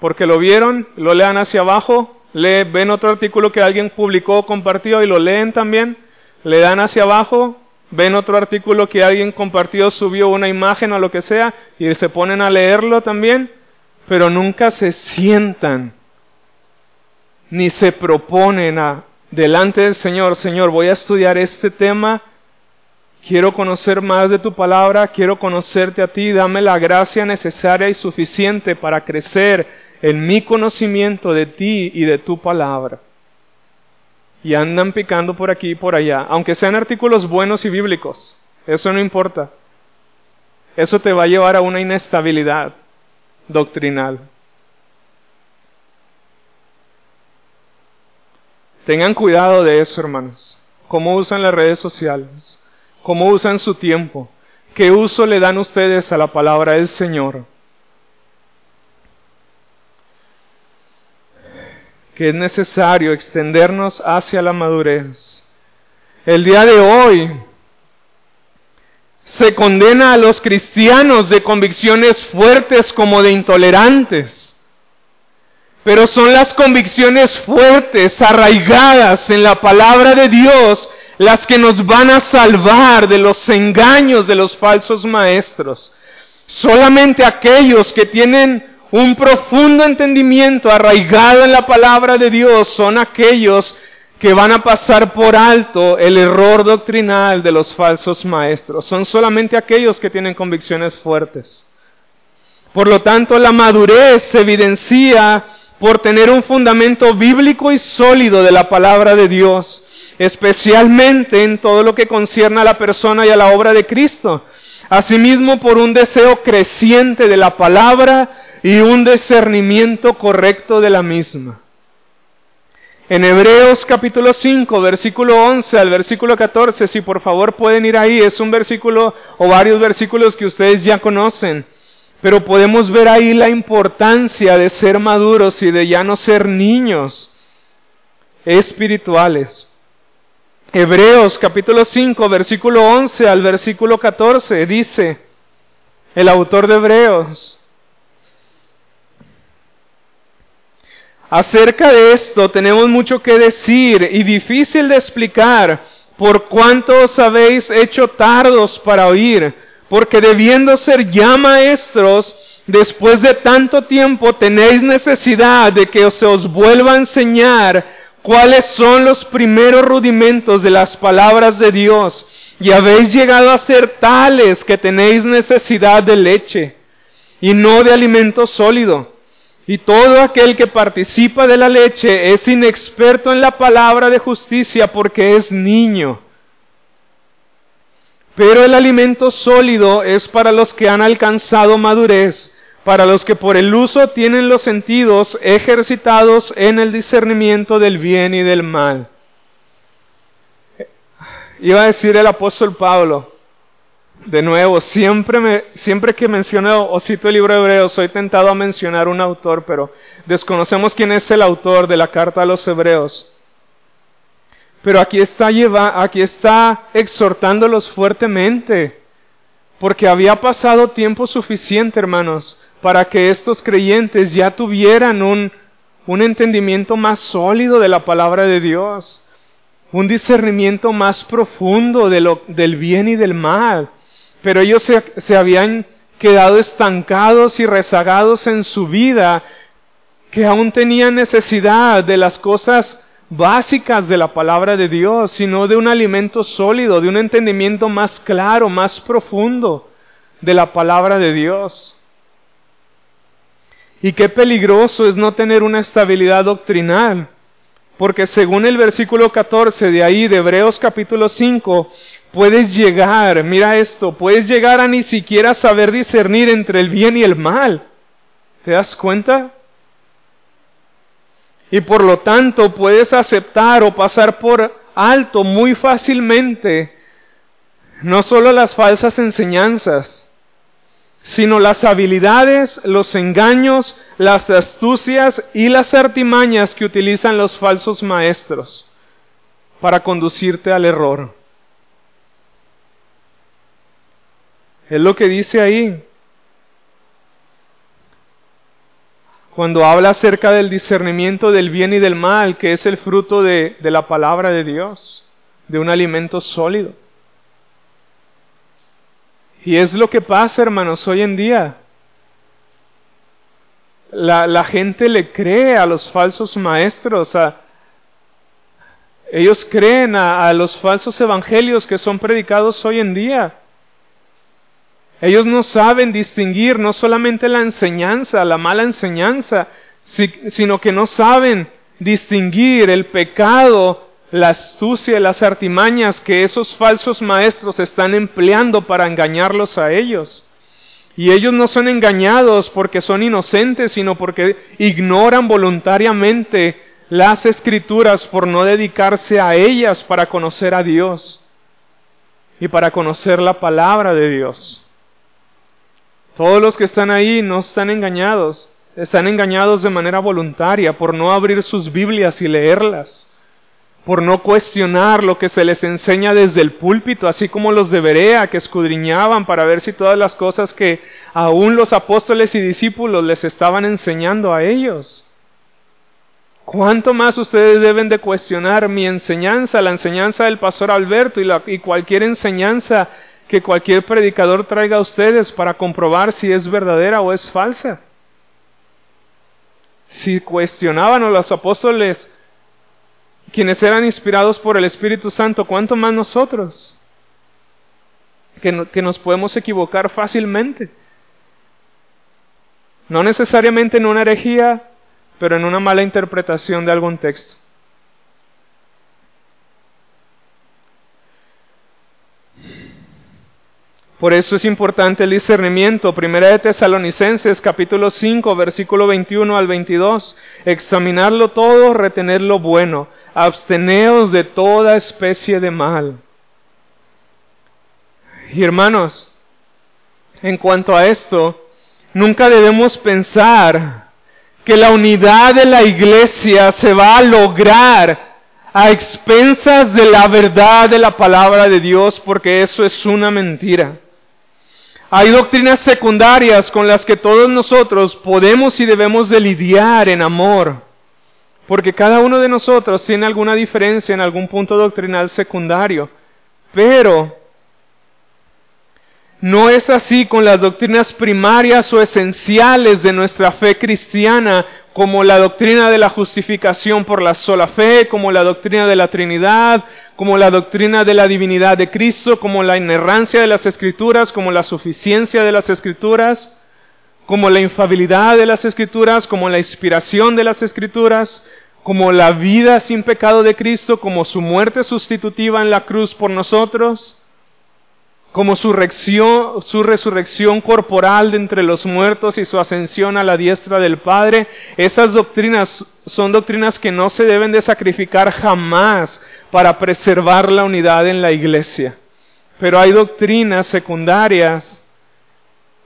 porque lo vieron, lo lean hacia abajo, le ven otro artículo que alguien publicó, compartió y lo leen también, le dan hacia abajo, ven otro artículo que alguien compartió, subió una imagen o lo que sea y se ponen a leerlo también, pero nunca se sientan ni se proponen a delante del Señor, Señor, voy a estudiar este tema, quiero conocer más de tu palabra, quiero conocerte a ti, dame la gracia necesaria y suficiente para crecer en mi conocimiento de ti y de tu palabra. Y andan picando por aquí y por allá, aunque sean artículos buenos y bíblicos, eso no importa. Eso te va a llevar a una inestabilidad doctrinal. Tengan cuidado de eso, hermanos. Cómo usan las redes sociales, cómo usan su tiempo, qué uso le dan ustedes a la palabra del Señor. Que es necesario extendernos hacia la madurez. El día de hoy se condena a los cristianos de convicciones fuertes como de intolerantes, pero son las convicciones fuertes, arraigadas en la palabra de Dios, las que nos van a salvar de los engaños de los falsos maestros. Solamente aquellos que tienen un profundo entendimiento arraigado en la palabra de Dios son aquellos que van a pasar por alto el error doctrinal de los falsos maestros. Son solamente aquellos que tienen convicciones fuertes. Por lo tanto, la madurez se evidencia por tener un fundamento bíblico y sólido de la palabra de Dios, especialmente en todo lo que concierne a la persona y a la obra de Cristo. Asimismo, por un deseo creciente de la palabra y un discernimiento correcto de la misma. En Hebreos capítulo 5, versículo 11 al versículo 14, si por favor pueden ir ahí, es un versículo o varios versículos que ustedes ya conocen, pero podemos ver ahí la importancia de ser maduros y de ya no ser niños espirituales. Hebreos capítulo 5, versículo 11 al versículo 14 dice el autor de Hebreos, Acerca de esto tenemos mucho que decir y difícil de explicar por cuánto os habéis hecho tardos para oír, porque debiendo ser ya maestros, después de tanto tiempo tenéis necesidad de que se os vuelva a enseñar cuáles son los primeros rudimentos de las palabras de Dios, y habéis llegado a ser tales que tenéis necesidad de leche y no de alimento sólido y todo aquel que participa de la leche es inexperto en la palabra de justicia porque es niño. Pero el alimento sólido es para los que han alcanzado madurez, para los que por el uso tienen los sentidos ejercitados en el discernimiento del bien y del mal. Iba a decir el apóstol Pablo, de nuevo, siempre, que menciono o cito el libro de Hebreos, soy tentado a mencionar un autor, pero desconocemos quién es el autor de la carta a los Hebreos. Pero aquí está, lleva, aquí está exhortándolos fuertemente, porque había pasado tiempo suficiente, hermanos, para que estos creyentes ya tuvieran un, un entendimiento más sólido de la palabra de Dios, un discernimiento más profundo del bien y del mal pero ellos se, habían quedado estancados y rezagados en su vida, que aún tenían necesidad de las cosas básicas de la palabra de Dios, sino de un alimento sólido, de un entendimiento más claro, más profundo de la palabra de Dios. Y qué peligroso es no tener una estabilidad doctrinal, porque según el versículo 14 de ahí, de Hebreos capítulo 5, puedes llegar, mira esto, puedes llegar a ni siquiera saber discernir entre el bien y el mal. ¿Te das cuenta? Y por lo tanto puedes aceptar o pasar por alto muy fácilmente no solo las falsas enseñanzas, sino las habilidades, los engaños, las astucias y las artimañas que utilizan los falsos maestros para conducirte al error. Es lo que dice ahí. Cuando habla acerca del discernimiento del bien y del mal, que es el fruto de, la palabra de Dios, de un alimento sólido. Y es lo que pasa, hermanos, hoy en día. La, gente le cree a los falsos maestros, a, ellos creen a, los falsos evangelios que son predicados hoy en día. Ellos no saben distinguir no solamente la enseñanza, la mala enseñanza, sino que no saben distinguir el pecado, la astucia y las artimañas que esos falsos maestros están empleando para engañarlos a ellos. Y ellos no son engañados porque son inocentes, sino porque ignoran voluntariamente las escrituras por no dedicarse a ellas para conocer a Dios y para conocer la palabra de Dios. Todos los que están ahí no están engañados, están engañados de manera voluntaria por no abrir sus Biblias y leerlas, por no cuestionar lo que se les enseña desde el púlpito, así como los de Berea que escudriñaban para ver si todas las cosas que aún los apóstoles y discípulos les estaban enseñando a ellos. ¿Cuánto más ustedes deben de cuestionar mi enseñanza, la enseñanza del pastor Alberto y, y cualquier enseñanza que cualquier predicador traiga a ustedes para comprobar si es verdadera o es falsa. Si cuestionaban a los apóstoles, quienes eran inspirados por el Espíritu Santo, ¿cuánto más nosotros? Que, que nos podemos equivocar fácilmente. No necesariamente en una herejía, pero en una mala interpretación de algún texto. Por eso es importante el discernimiento. Primera de Tesalonicenses capítulo 5 versículo 21 al 22. Examinarlo todo, retener lo bueno. Absteneos de toda especie de mal. Y hermanos, en cuanto a esto, nunca debemos pensar que la unidad de la iglesia se va a lograr a expensas de la verdad de la palabra de Dios, porque eso es una mentira. Hay doctrinas secundarias con las que todos nosotros podemos y debemos de lidiar en amor, porque cada uno de nosotros tiene alguna diferencia en algún punto doctrinal secundario, pero no es así con las doctrinas primarias o esenciales de nuestra fe cristiana, como la doctrina de la justificación por la sola fe, como la doctrina de la Trinidad, como la doctrina de la divinidad de Cristo, como la inerrancia de las Escrituras, como la suficiencia de las Escrituras, como la infabilidad de las Escrituras, como la inspiración de las Escrituras, como la vida sin pecado de Cristo, como su muerte sustitutiva en la cruz por nosotros, como su, su resurrección corporal de entre los muertos y su ascensión a la diestra del Padre, esas doctrinas son doctrinas que no se deben de sacrificar jamás para preservar la unidad en la iglesia. Pero hay doctrinas secundarias,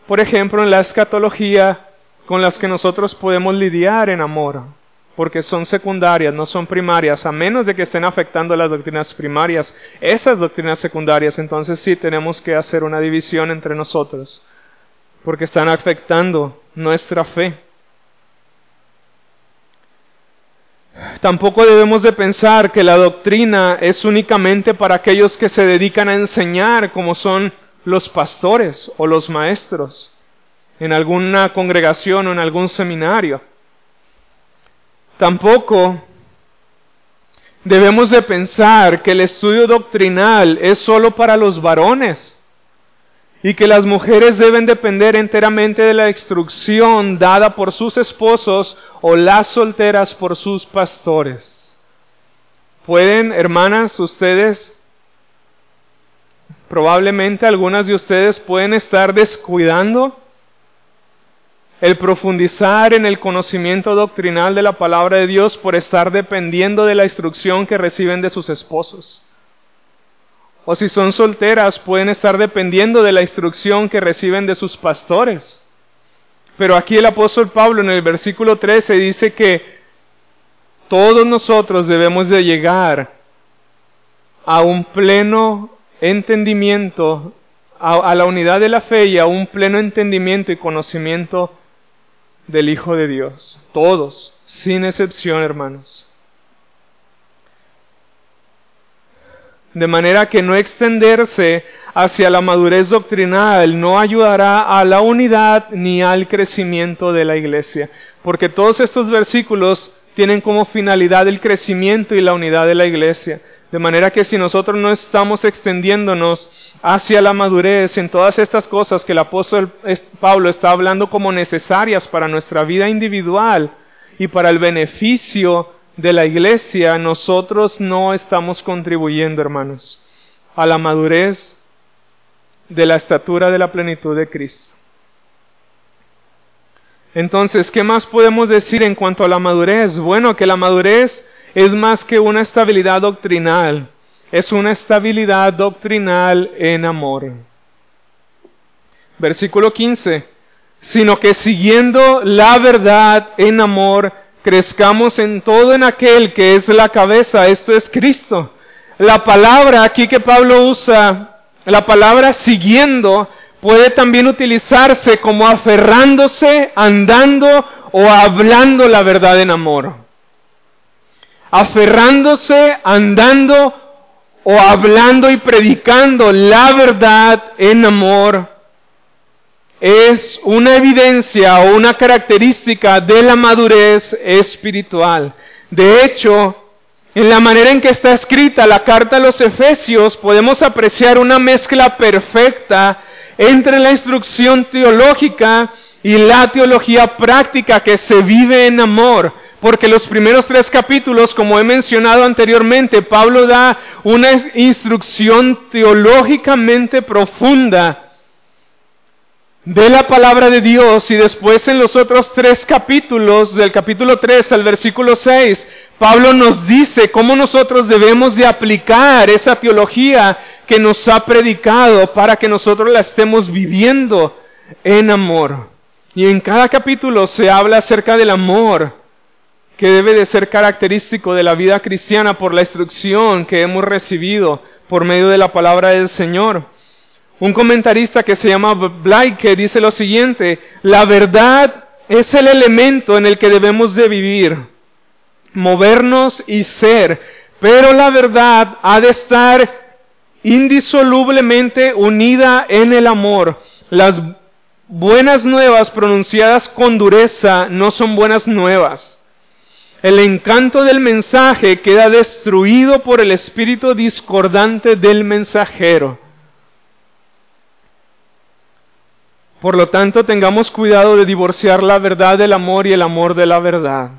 por ejemplo, en la escatología, con las que nosotros podemos lidiar en amor, porque son secundarias, no son primarias, a menos de que estén afectando las doctrinas primarias. Esas doctrinas secundarias, entonces sí tenemos que hacer una división entre nosotros, porque están afectando nuestra fe. Tampoco debemos de pensar que la doctrina es únicamente para aquellos que se dedican a enseñar, como son los pastores o los maestros, en alguna congregación o en algún seminario. Tampoco debemos de pensar que el estudio doctrinal es solo para los varones y que las mujeres deben depender enteramente de la instrucción dada por sus esposos o las solteras por sus pastores. ¿Pueden, hermanas, ustedes, probablemente algunas de ustedes pueden estar descuidando el profundizar en el conocimiento doctrinal de la palabra de Dios por estar dependiendo de la instrucción que reciben de sus esposos? O si son solteras, pueden estar dependiendo de la instrucción que reciben de sus pastores. Pero aquí el apóstol Pablo en el versículo 13 dice que todos nosotros debemos de llegar a un pleno entendimiento, a, la unidad de la fe y a un pleno entendimiento y conocimiento del Hijo de Dios. Todos, sin excepción, hermanos. de manera que no extenderse hacia la madurez doctrinal no ayudará a la unidad ni al crecimiento de la iglesia, porque todos estos versículos tienen como finalidad el crecimiento y la unidad de la iglesia. De manera que si nosotros no estamos extendiéndonos hacia la madurez en todas estas cosas que el apóstol Pablo está hablando como necesarias para nuestra vida individual y para el beneficio de la iglesia, nosotros no estamos contribuyendo, hermanos, a la madurez de la estatura de la plenitud de Cristo. Entonces, ¿qué más podemos decir en cuanto a la madurez? Bueno, que la madurez es más que una estabilidad doctrinal, es una estabilidad doctrinal en amor. Versículo 15, sino que siguiendo la verdad en amor, crezcamos en todo en aquel que es la cabeza, esto es Cristo. La palabra aquí que Pablo usa, la palabra siguiendo, puede también utilizarse como aferrándose, andando o hablando la verdad en amor. Aferrándose, andando o hablando y predicando la verdad en amor es una evidencia o una característica de la madurez espiritual. De hecho, en la manera en que está escrita la carta a los Efesios podemos apreciar una mezcla perfecta entre la instrucción teológica y la teología práctica que se vive en amor. Porque los primeros tres capítulos, como he mencionado anteriormente, Pablo da una instrucción teológicamente profunda de la palabra de Dios y después en los otros tres capítulos, del capítulo 3 al versículo 6, Pablo nos dice cómo nosotros debemos de aplicar esa teología que nos ha predicado para que nosotros la estemos viviendo en amor. Y en cada capítulo se habla acerca del amor que debe de ser característico de la vida cristiana por la instrucción que hemos recibido por medio de la palabra del Señor. Un comentarista que se llama Blake dice lo siguiente, la verdad es el elemento en el que debemos de vivir, movernos y ser, pero la verdad ha de estar indisolublemente unida en el amor. Las buenas nuevas pronunciadas con dureza no son buenas nuevas. El encanto del mensaje queda destruido por el espíritu discordante del mensajero. Por lo tanto, tengamos cuidado de divorciar la verdad del amor y el amor de la verdad.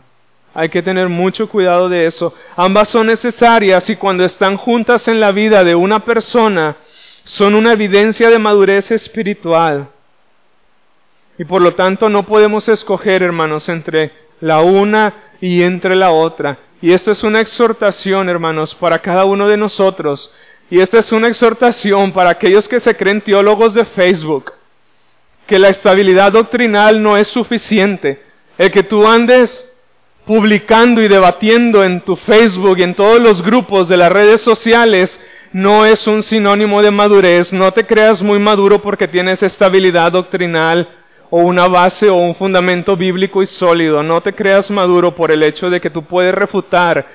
Hay que tener mucho cuidado de eso. Ambas son necesarias y cuando están juntas en la vida de una persona, son una evidencia de madurez espiritual. Y por lo tanto no podemos escoger, hermanos, entre la una y entre la otra. Y esto es una exhortación, hermanos, para cada uno de nosotros. Y esta es una exhortación para aquellos que se creen teólogos de Facebook, que la estabilidad doctrinal no es suficiente. El que tú andes publicando y debatiendo en tu Facebook y en todos los grupos de las redes sociales no es un sinónimo de madurez. No te creas muy maduro porque tienes estabilidad doctrinal o una base o un fundamento bíblico y sólido. No te creas maduro por el hecho de que tú puedes refutar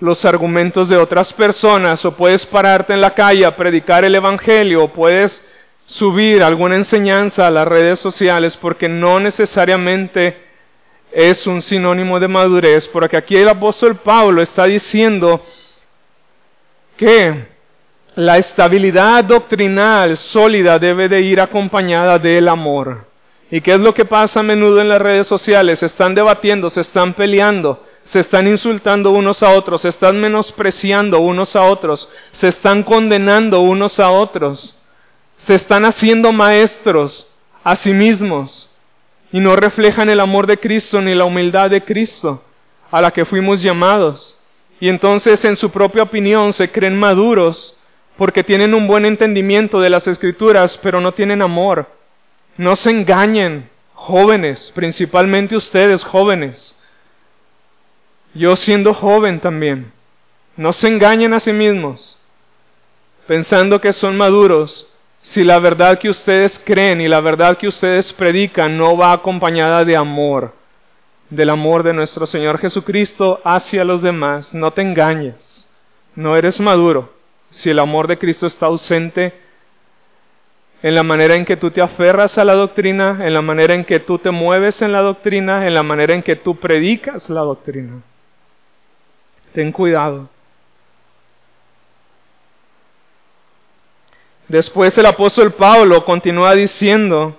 los argumentos de otras personas o puedes pararte en la calle a predicar el Evangelio o puedes subir alguna enseñanza a las redes sociales porque no necesariamente es un sinónimo de madurez, porque aquí el apóstol Pablo está diciendo que la estabilidad doctrinal sólida debe de ir acompañada del amor. ¿Y qué es lo que pasa a menudo en las redes sociales? Se están debatiendo, se están peleando, se están insultando unos a otros, se están menospreciando unos a otros, se están condenando unos a otros, se están haciendo maestros a sí mismos y no reflejan el amor de Cristo ni la humildad de Cristo a la que fuimos llamados. Y entonces en su propia opinión se creen maduros porque tienen un buen entendimiento de las escrituras, pero no tienen amor. No se engañen, jóvenes, principalmente ustedes jóvenes. Yo siendo joven también. No se engañen a sí mismos, pensando que son maduros, si la verdad que ustedes creen y la verdad que ustedes predican no va acompañada de amor, del amor de nuestro Señor Jesucristo hacia los demás. No te engañes, no eres maduro si el amor de Cristo está ausente en la manera en que tú te aferras a la doctrina, en la manera en que tú te mueves en la doctrina, en la manera en que tú predicas la doctrina. Ten cuidado. Después el apóstol Pablo continúa diciendo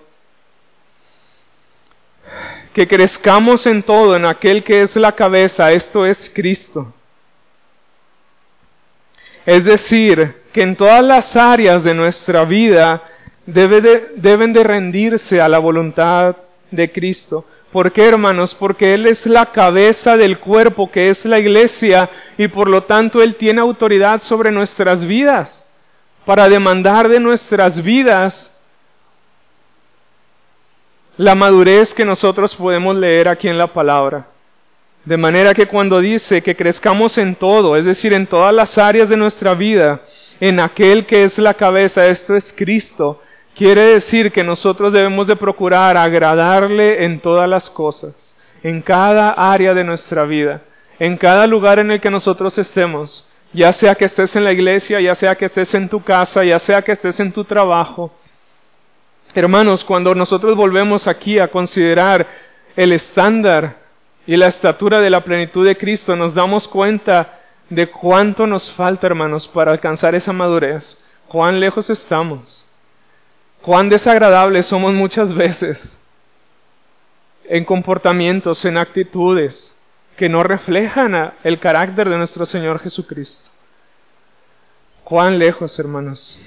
que crezcamos en todo, en aquel que es la cabeza, esto es Cristo. Es decir, que en todas las áreas de nuestra vida deben de rendirse a la voluntad de Cristo. ¿Por qué, hermanos? Porque Él es la cabeza del cuerpo que es la iglesia y por lo tanto Él tiene autoridad sobre nuestras vidas para demandar de nuestras vidas la madurez que nosotros podemos leer aquí en la palabra. De manera que cuando dice que crezcamos en todo, es decir, en todas las áreas de nuestra vida, en aquel que es la cabeza, esto es Cristo, quiere decir que nosotros debemos de procurar agradarle en todas las cosas, en cada área de nuestra vida, en cada lugar en el que nosotros estemos, ya sea que estés en la iglesia, ya sea que estés en tu casa, ya sea que estés en tu trabajo. Hermanos, cuando nosotros volvemos aquí a considerar el estándar y la estatura de la plenitud de Cristo, nos damos cuenta de cuánto nos falta, hermanos, para alcanzar esa madurez, cuán lejos estamos, cuán desagradables somos muchas veces en comportamientos, en actitudes, que no reflejan el carácter de nuestro Señor Jesucristo. Cuán lejos, hermanos.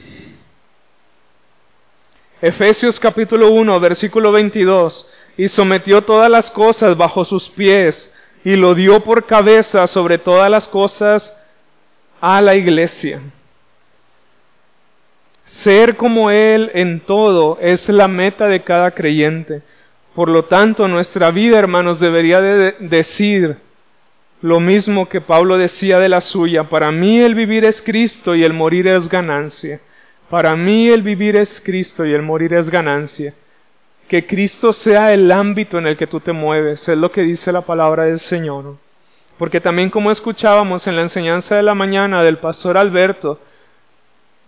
Efesios capítulo 1, versículo 22, y sometió todas las cosas bajo sus pies, y lo dio por cabeza sobre todas las cosas a la iglesia. Ser como Él en todo es la meta de cada creyente. Por lo tanto, nuestra vida, hermanos, debería de decir lo mismo que Pablo decía de la suya. Para mí el vivir es Cristo y el morir es ganancia. Para mí el vivir es Cristo y el morir es ganancia. Que Cristo sea el ámbito en el que tú te mueves, es lo que dice la palabra del Señor. Porque también como escuchábamos en la enseñanza de la mañana del pastor Alberto,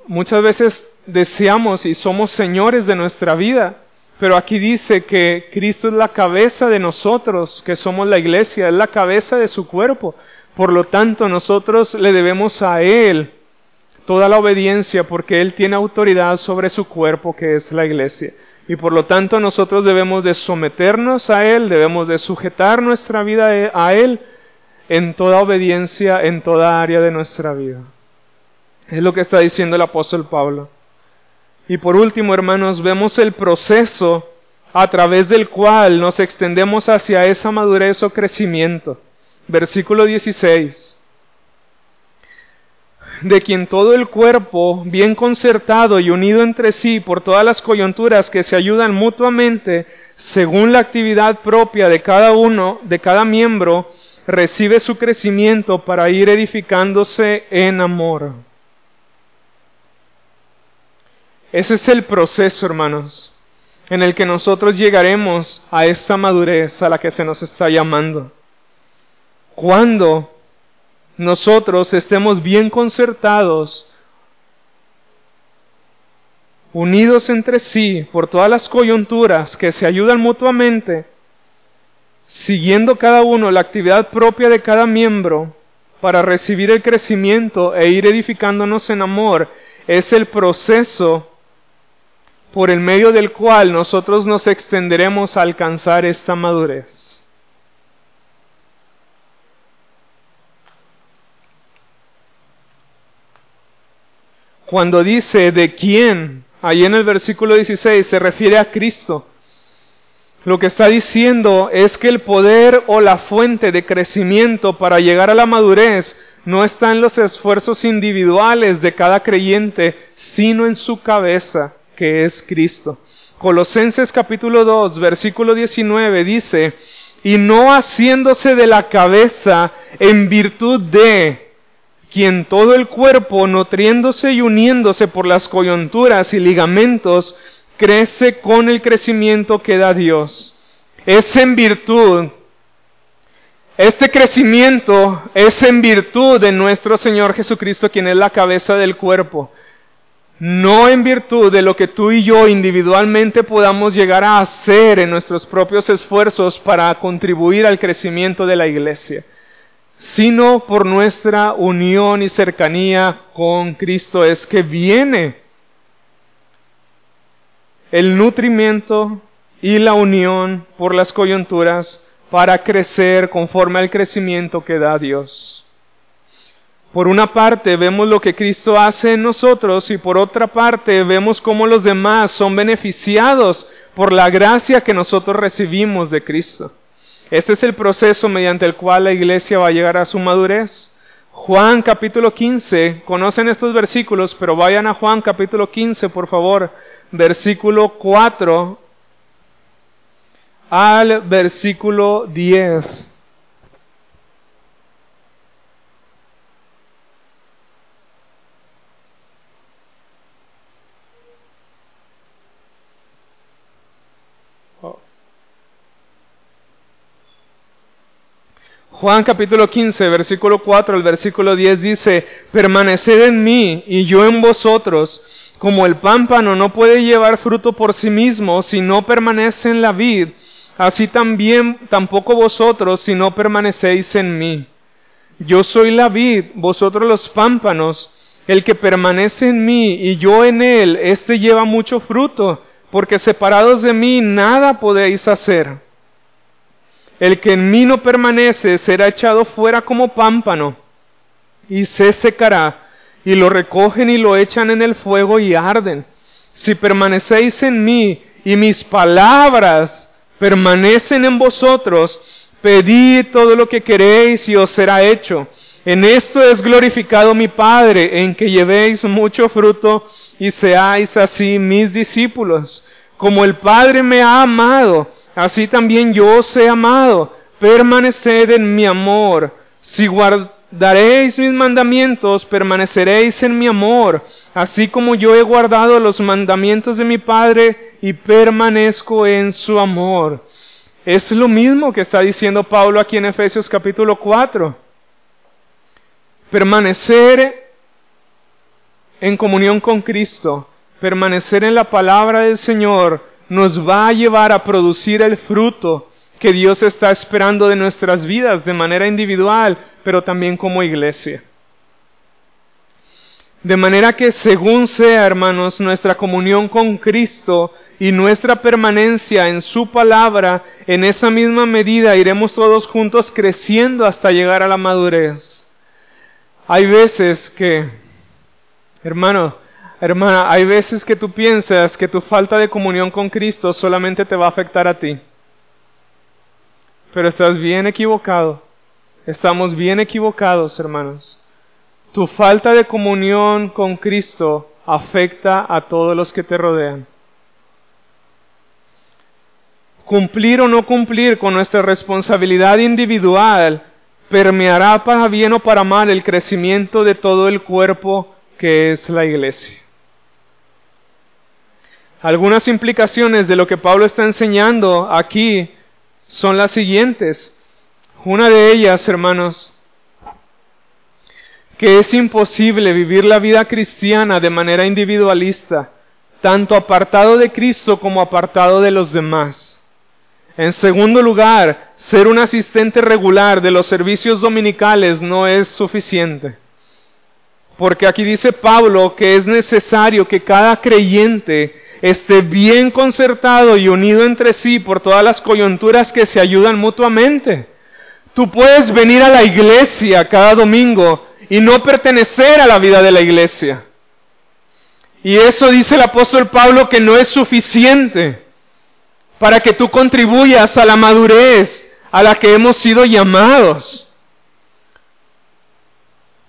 muchas veces deseamos y somos señores de nuestra vida, pero aquí dice que Cristo es la cabeza de nosotros, que somos la iglesia, es la cabeza de su cuerpo. Por lo tanto, nosotros le debemos a Él toda la obediencia porque Él tiene autoridad sobre su cuerpo, que es la iglesia. Y por lo tanto nosotros debemos de someternos a Él, debemos de sujetar nuestra vida a Él en toda obediencia, en toda área de nuestra vida. Es lo que está diciendo el apóstol Pablo. Y por último, hermanos, vemos el proceso a través del cual nos extendemos hacia esa madurez o crecimiento. versículo 16, de quien todo el cuerpo, bien concertado y unido entre sí por todas las coyunturas que se ayudan mutuamente, según la actividad propia de cada uno, de cada miembro, recibe su crecimiento para ir edificándose en amor. Ese es el proceso, hermanos, en el que nosotros llegaremos a esta madurez a la que se nos está llamando. Cuando nosotros estemos bien concertados, unidos entre sí por todas las coyunturas que se ayudan mutuamente, siguiendo cada uno la actividad propia de cada miembro para recibir el crecimiento e ir edificándonos en amor, es el proceso por el medio del cual nosotros nos extenderemos a alcanzar esta madurez. Cuando dice de quién, ahí en el versículo 16 se refiere a Cristo. Lo que está diciendo es que el poder o la fuente de crecimiento para llegar a la madurez no está en los esfuerzos individuales de cada creyente, sino en su cabeza, que es Cristo. Colosenses capítulo 2, versículo 19 dice, y no haciéndose de la cabeza en virtud de quien todo el cuerpo, nutriéndose y uniéndose por las coyunturas y ligamentos, crece con el crecimiento que da Dios. Es en virtud, este crecimiento es en virtud de nuestro Señor Jesucristo, quien es la cabeza del cuerpo. No en virtud de lo que tú y yo individualmente podamos llegar a hacer en nuestros propios esfuerzos para contribuir al crecimiento de la iglesia sino por nuestra unión y cercanía con Cristo es que viene el nutrimiento y la unión por las coyunturas para crecer conforme al crecimiento que da Dios. Por una parte vemos lo que Cristo hace en nosotros y por otra parte vemos cómo los demás son beneficiados por la gracia que nosotros recibimos de Cristo. Este es el proceso mediante el cual la iglesia va a llegar a su madurez. Juan capítulo 15, conocen estos versículos, pero vayan a Juan capítulo 15, por favor, versículo 4 al versículo 10. Juan capítulo 15, versículo 4 al versículo 10 dice, permaneced en mí y yo en vosotros, como el pámpano no puede llevar fruto por sí mismo si no permanece en la vid, así también tampoco vosotros si no permanecéis en mí. Yo soy la vid, vosotros los pámpanos, el que permanece en mí y yo en él, éste lleva mucho fruto, porque separados de mí nada podéis hacer. El que en mí no permanece será echado fuera como pámpano y se secará, y lo recogen y lo echan en el fuego y arden. Si permanecéis en mí y mis palabras permanecen en vosotros, pedid todo lo que queréis y os será hecho. En esto es glorificado mi Padre, en que llevéis mucho fruto y seáis así mis discípulos. Como el Padre me ha amado, así también yo os he amado, permaneced en mi amor. Si guardaréis mis mandamientos, permaneceréis en mi amor, así como yo he guardado los mandamientos de mi Padre y permanezco en su amor. Es lo mismo que está diciendo Pablo aquí en Efesios capítulo 4. Permanecer en comunión con Cristo, permanecer en la palabra del Señor, nos va a llevar a producir el fruto que Dios está esperando de nuestras vidas de manera individual, pero también como iglesia. De manera que según sea, hermanos, nuestra comunión con Cristo y nuestra permanencia en su palabra, en esa misma medida iremos todos juntos creciendo hasta llegar a la madurez. Hay veces que, hermano, Hermana, hay veces que tú piensas que tu falta de comunión con Cristo solamente te va a afectar a ti. Pero estás bien equivocado. estamos bien equivocados, hermanos. Tu falta de comunión con Cristo afecta a todos los que te rodean. Cumplir o no cumplir con nuestra responsabilidad individual permeará para bien o para mal el crecimiento de todo el cuerpo que es la iglesia. Algunas implicaciones de lo que Pablo está enseñando aquí son las siguientes. Una de ellas, hermanos, que es imposible vivir la vida cristiana de manera individualista, tanto apartado de Cristo como apartado de los demás. En segundo lugar, ser un asistente regular de los servicios dominicales no es suficiente. Porque aquí dice Pablo que es necesario que cada creyente esté bien concertado y unido entre sí por todas las coyunturas que se ayudan mutuamente. Tú puedes venir a la iglesia cada domingo y no pertenecer a la vida de la iglesia. Y eso dice el apóstol Pablo que no es suficiente para que tú contribuyas a la madurez a la que hemos sido llamados.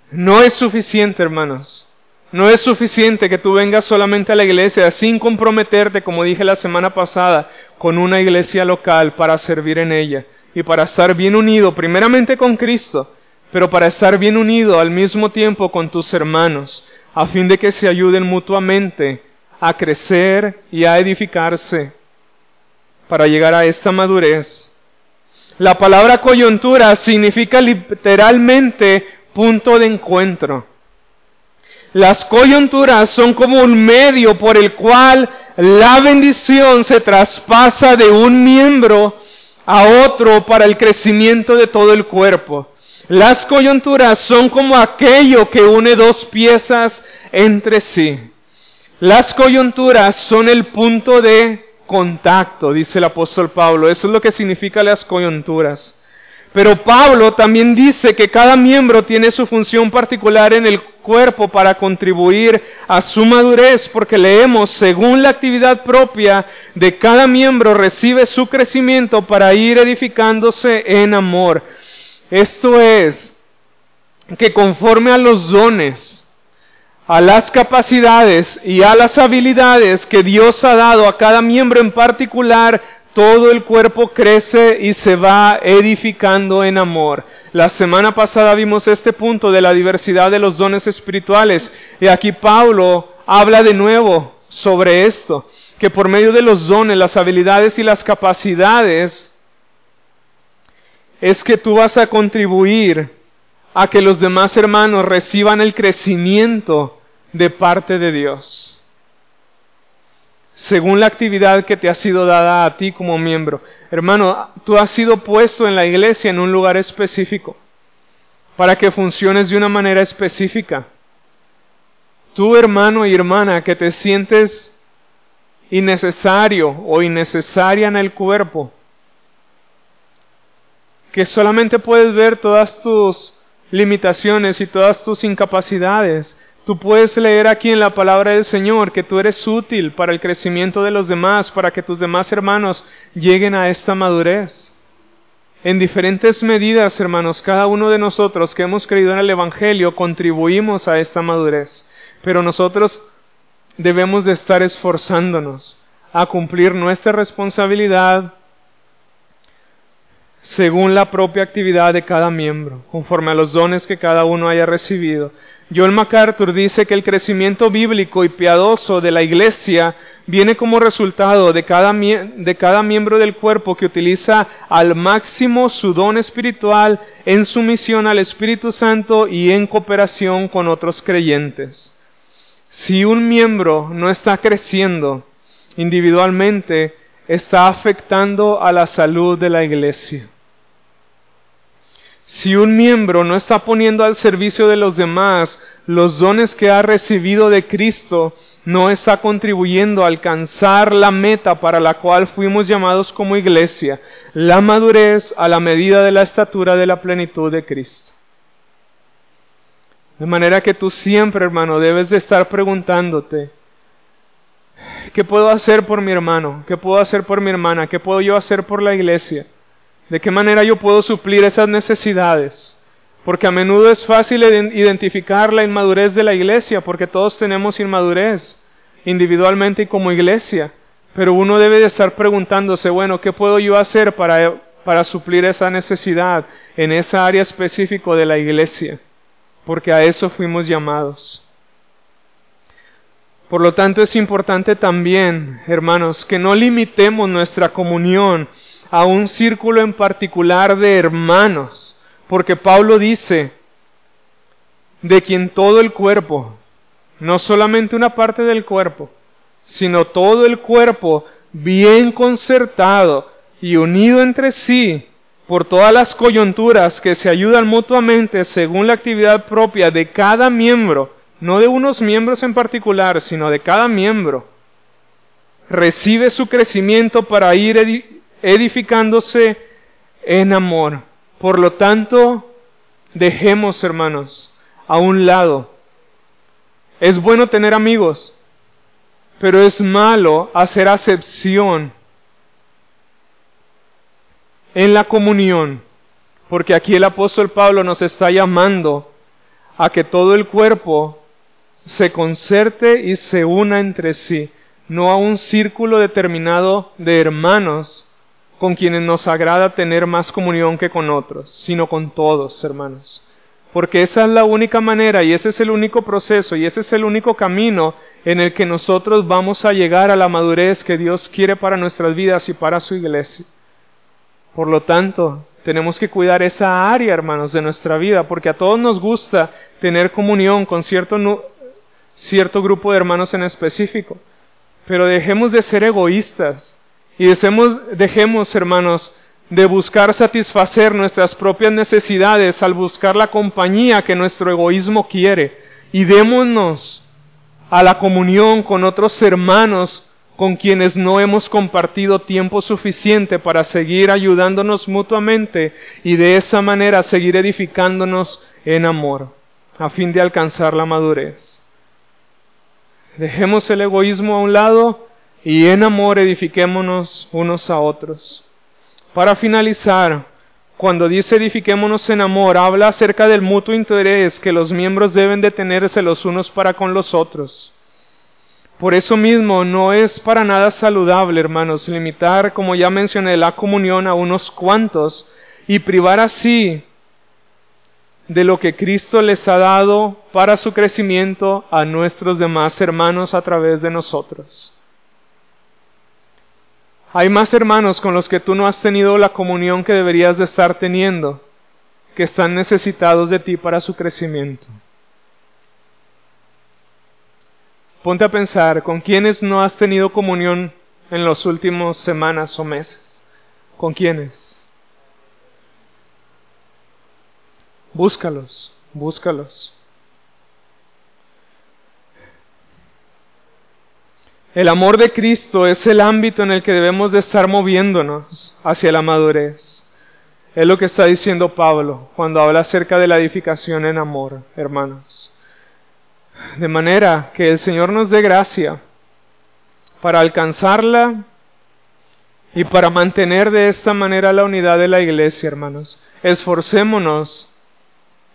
No es suficiente, hermanos. No es suficiente que tú vengas solamente a la iglesia sin comprometerte, como dije la semana pasada, con una iglesia local para servir en ella y para estar bien unido primeramente con Cristo pero para estar bien unido al mismo tiempo con tus hermanos, a fin de que se ayuden mutuamente a crecer y a edificarse para llegar a esta madurez. La palabra coyuntura significa literalmente punto de encuentro. Las coyunturas son como un medio por el cual la bendición se traspasa de un miembro a otro para el crecimiento de todo el cuerpo. Las coyunturas son como aquello que une dos piezas entre sí. Las coyunturas son el punto de contacto, dice el apóstol Pablo. Eso es lo que significa las coyunturas. Pero Pablo también dice que cada miembro tiene su función particular en el cuerpo para contribuir a su madurez, porque leemos, según la actividad propia de cada miembro, recibe su crecimiento para ir edificándose en amor. Esto es, que conforme a los dones, a las capacidades y a las habilidades que Dios ha dado a cada miembro en particular, todo el cuerpo crece y se va edificando en amor. La semana pasada vimos este punto de la diversidad de los dones espirituales y aquí Pablo habla de nuevo sobre esto, que por medio de los dones, las habilidades y las capacidades, es que tú vas a contribuir a que los demás hermanos reciban el crecimiento de parte de Dios, según la actividad que te ha sido dada a ti como miembro. Hermano, tú has sido puesto en la iglesia en un lugar específico para que funciones de una manera específica. Tú, hermano y hermana, que te sientes innecesario o innecesaria en el cuerpo, que solamente puedes ver todas tus limitaciones y todas tus incapacidades. Tú puedes leer aquí en la palabra del Señor que tú eres útil para el crecimiento de los demás, para que tus demás hermanos lleguen a esta madurez. En diferentes medidas, hermanos, cada uno de nosotros que hemos creído en el Evangelio contribuimos a esta madurez. Pero nosotros debemos de estar esforzándonos a cumplir nuestra responsabilidad según la propia actividad de cada miembro, conforme a los dones que cada uno haya recibido. John MacArthur dice que el crecimiento bíblico y piadoso de la iglesia viene como resultado de cada, de cada miembro del cuerpo que utiliza al máximo su don espiritual en sumisión al Espíritu Santo y en cooperación con otros creyentes. Si un miembro no está creciendo individualmente, está afectando a la salud de la iglesia. Si un miembro no está poniendo al servicio de los demás los dones que ha recibido de Cristo, no está contribuyendo a alcanzar la meta para la cual fuimos llamados como iglesia, la madurez a la medida de la estatura de la plenitud de Cristo. De manera que tú siempre, hermano, debes de estar preguntándote, ¿qué puedo hacer por mi hermano? ¿Qué puedo hacer por mi hermana? ¿Qué puedo yo hacer por la iglesia? ¿De qué manera yo puedo suplir esas necesidades? Porque a menudo es fácil identificar la inmadurez de la iglesia, porque todos tenemos inmadurez, individualmente y como iglesia. Pero uno debe de estar preguntándose, bueno, ¿qué puedo yo hacer para, para suplir esa necesidad en esa área específica de la iglesia? Porque a eso fuimos llamados. Por lo tanto, es importante también, hermanos, que no limitemos nuestra comunión a un círculo en particular de hermanos, porque Pablo dice, de quien todo el cuerpo, no solamente una parte del cuerpo, sino todo el cuerpo bien concertado y unido entre sí por todas las coyunturas que se ayudan mutuamente según la actividad propia de cada miembro, no de unos miembros en particular, sino de cada miembro, recibe su crecimiento para ir edificándose en amor. Por lo tanto, dejemos, hermanos, a un lado. Es bueno tener amigos, pero es malo hacer acepción en la comunión, porque aquí el apóstol Pablo nos está llamando a que todo el cuerpo se concerte y se una entre sí, no a un círculo determinado de hermanos con quienes nos agrada tener más comunión que con otros, sino con todos, hermanos. Porque esa es la única manera y ese es el único proceso y ese es el único camino en el que nosotros vamos a llegar a la madurez que Dios quiere para nuestras vidas y para su iglesia. Por lo tanto, tenemos que cuidar esa área, hermanos, de nuestra vida, porque a todos nos gusta tener comunión con cierto cierto grupo de hermanos en específico. Pero dejemos de ser egoístas y dejemos, hermanos, de buscar satisfacer nuestras propias necesidades al buscar la compañía que nuestro egoísmo quiere. Y démonos a la comunión con otros hermanos con quienes no hemos compartido tiempo suficiente para seguir ayudándonos mutuamente y de esa manera seguir edificándonos en amor, a fin de alcanzar la madurez. Dejemos el egoísmo a un lado y en amor edifiquémonos unos a otros. Para finalizar, cuando dice edifiquémonos en amor, habla acerca del mutuo interés que los miembros deben de tenerse los unos para con los otros. Por eso mismo no es para nada saludable, hermanos, limitar, como ya mencioné, la comunión a unos cuantos y privar así de lo que Cristo les ha dado para su crecimiento a nuestros demás hermanos a través de nosotros. Hay más hermanos con los que tú no has tenido la comunión que deberías de estar teniendo, que están necesitados de ti para su crecimiento. Ponte a pensar, ¿con quiénes no has tenido comunión en las últimas semanas o meses? ¿Con quiénes? Búscalos, búscalos. El amor de Cristo es el ámbito en el que debemos de estar moviéndonos hacia la madurez. Es lo que está diciendo Pablo cuando habla acerca de la edificación en amor, hermanos. De manera que el Señor nos dé gracia para alcanzarla y para mantener de esta manera la unidad de la iglesia, hermanos. Esforcémonos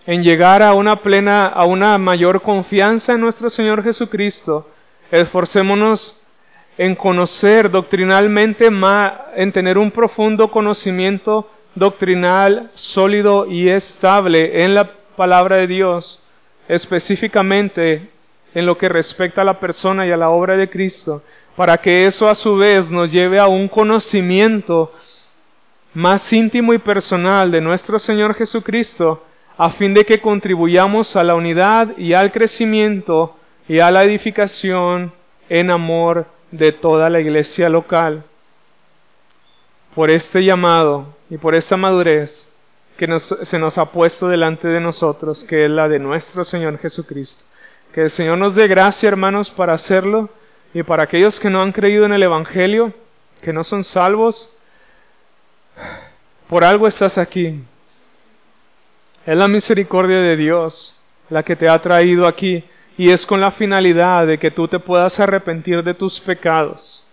en llegar a una plena, a una mayor confianza en nuestro Señor Jesucristo. Esforcémonos en conocer doctrinalmente en tener un profundo conocimiento doctrinal sólido y estable en la palabra de Dios, específicamente en lo que respecta a la persona y a la obra de Cristo, para que eso a su vez nos lleve a un conocimiento más íntimo y personal de nuestro Señor Jesucristo, a fin de que contribuyamos a la unidad y al crecimiento y a la edificación en amor de toda la iglesia local. Por este llamado y por esta madurez que se nos ha puesto delante de nosotros, que es la de nuestro Señor Jesucristo. Que el Señor nos dé gracia, hermanos, para hacerlo y para aquellos que no han creído en el Evangelio, que no son salvos, por algo estás aquí. Es la misericordia de Dios la que te ha traído aquí y es con la finalidad de que tú te puedas arrepentir de tus pecados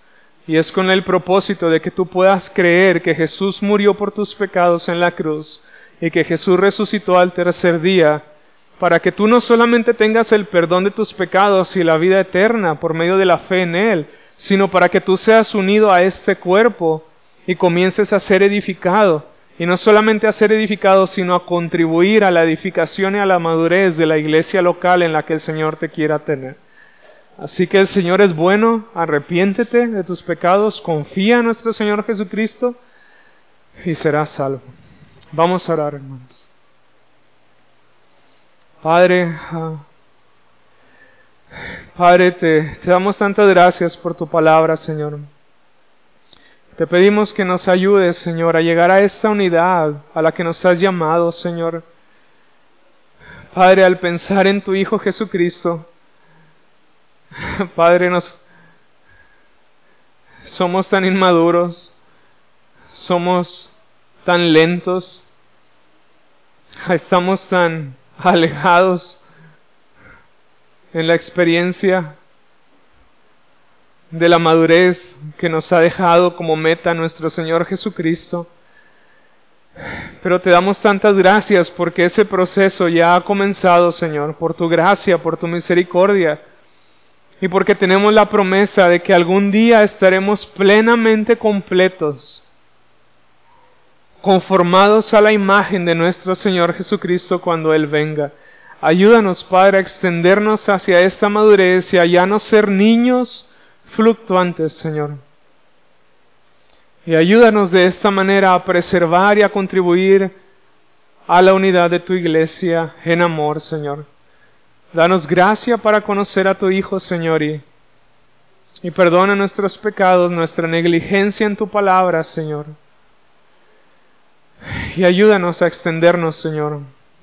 Y es con el propósito de que tú puedas creer que Jesús murió por tus pecados en la cruz y que Jesús resucitó al tercer día para que tú no solamente tengas el perdón de tus pecados y la vida eterna por medio de la fe en Él, sino para que tú seas unido a este cuerpo y comiences a ser edificado. Y no solamente a ser edificado, sino a contribuir a la edificación y a la madurez de la iglesia local en la que el Señor te quiera tener. Así que el Señor es bueno, arrepiéntete de tus pecados, confía en nuestro Señor Jesucristo y serás salvo. Vamos a orar, hermanos. Padre, ah, Padre, te damos tantas gracias por tu palabra, Señor. Te pedimos que nos ayudes, Señor, a llegar a esta unidad a la que nos has llamado, Señor. Padre, al pensar en tu Hijo Jesucristo, Padre, nos somos tan inmaduros, somos tan lentos, estamos tan alejados en la experiencia de la madurez que nos ha dejado como meta nuestro Señor Jesucristo. Pero te damos tantas gracias porque ese proceso ya ha comenzado, Señor, por tu gracia, por tu misericordia y porque tenemos la promesa de que algún día estaremos plenamente completos, conformados a la imagen de nuestro Señor Jesucristo cuando Él venga. Ayúdanos, Padre, a extendernos hacia esta madurez y a ya no ser niños fluctuantes, Señor. Y ayúdanos de esta manera a preservar y a contribuir a la unidad de tu iglesia en amor, Señor. Danos gracia para conocer a tu Hijo, Señor, y, y perdona nuestros pecados, nuestra negligencia en tu palabra, Señor. Y ayúdanos a extendernos, Señor.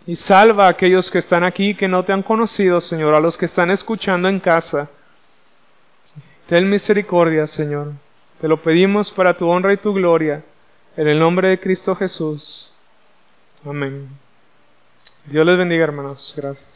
Y salva a aquellos que están aquí que no te han conocido, Señor, a los que están escuchando en casa. Ten misericordia, Señor. Te lo pedimos para tu honra y tu gloria. En el nombre de Cristo Jesús. Amén. Dios les bendiga, hermanos. Gracias.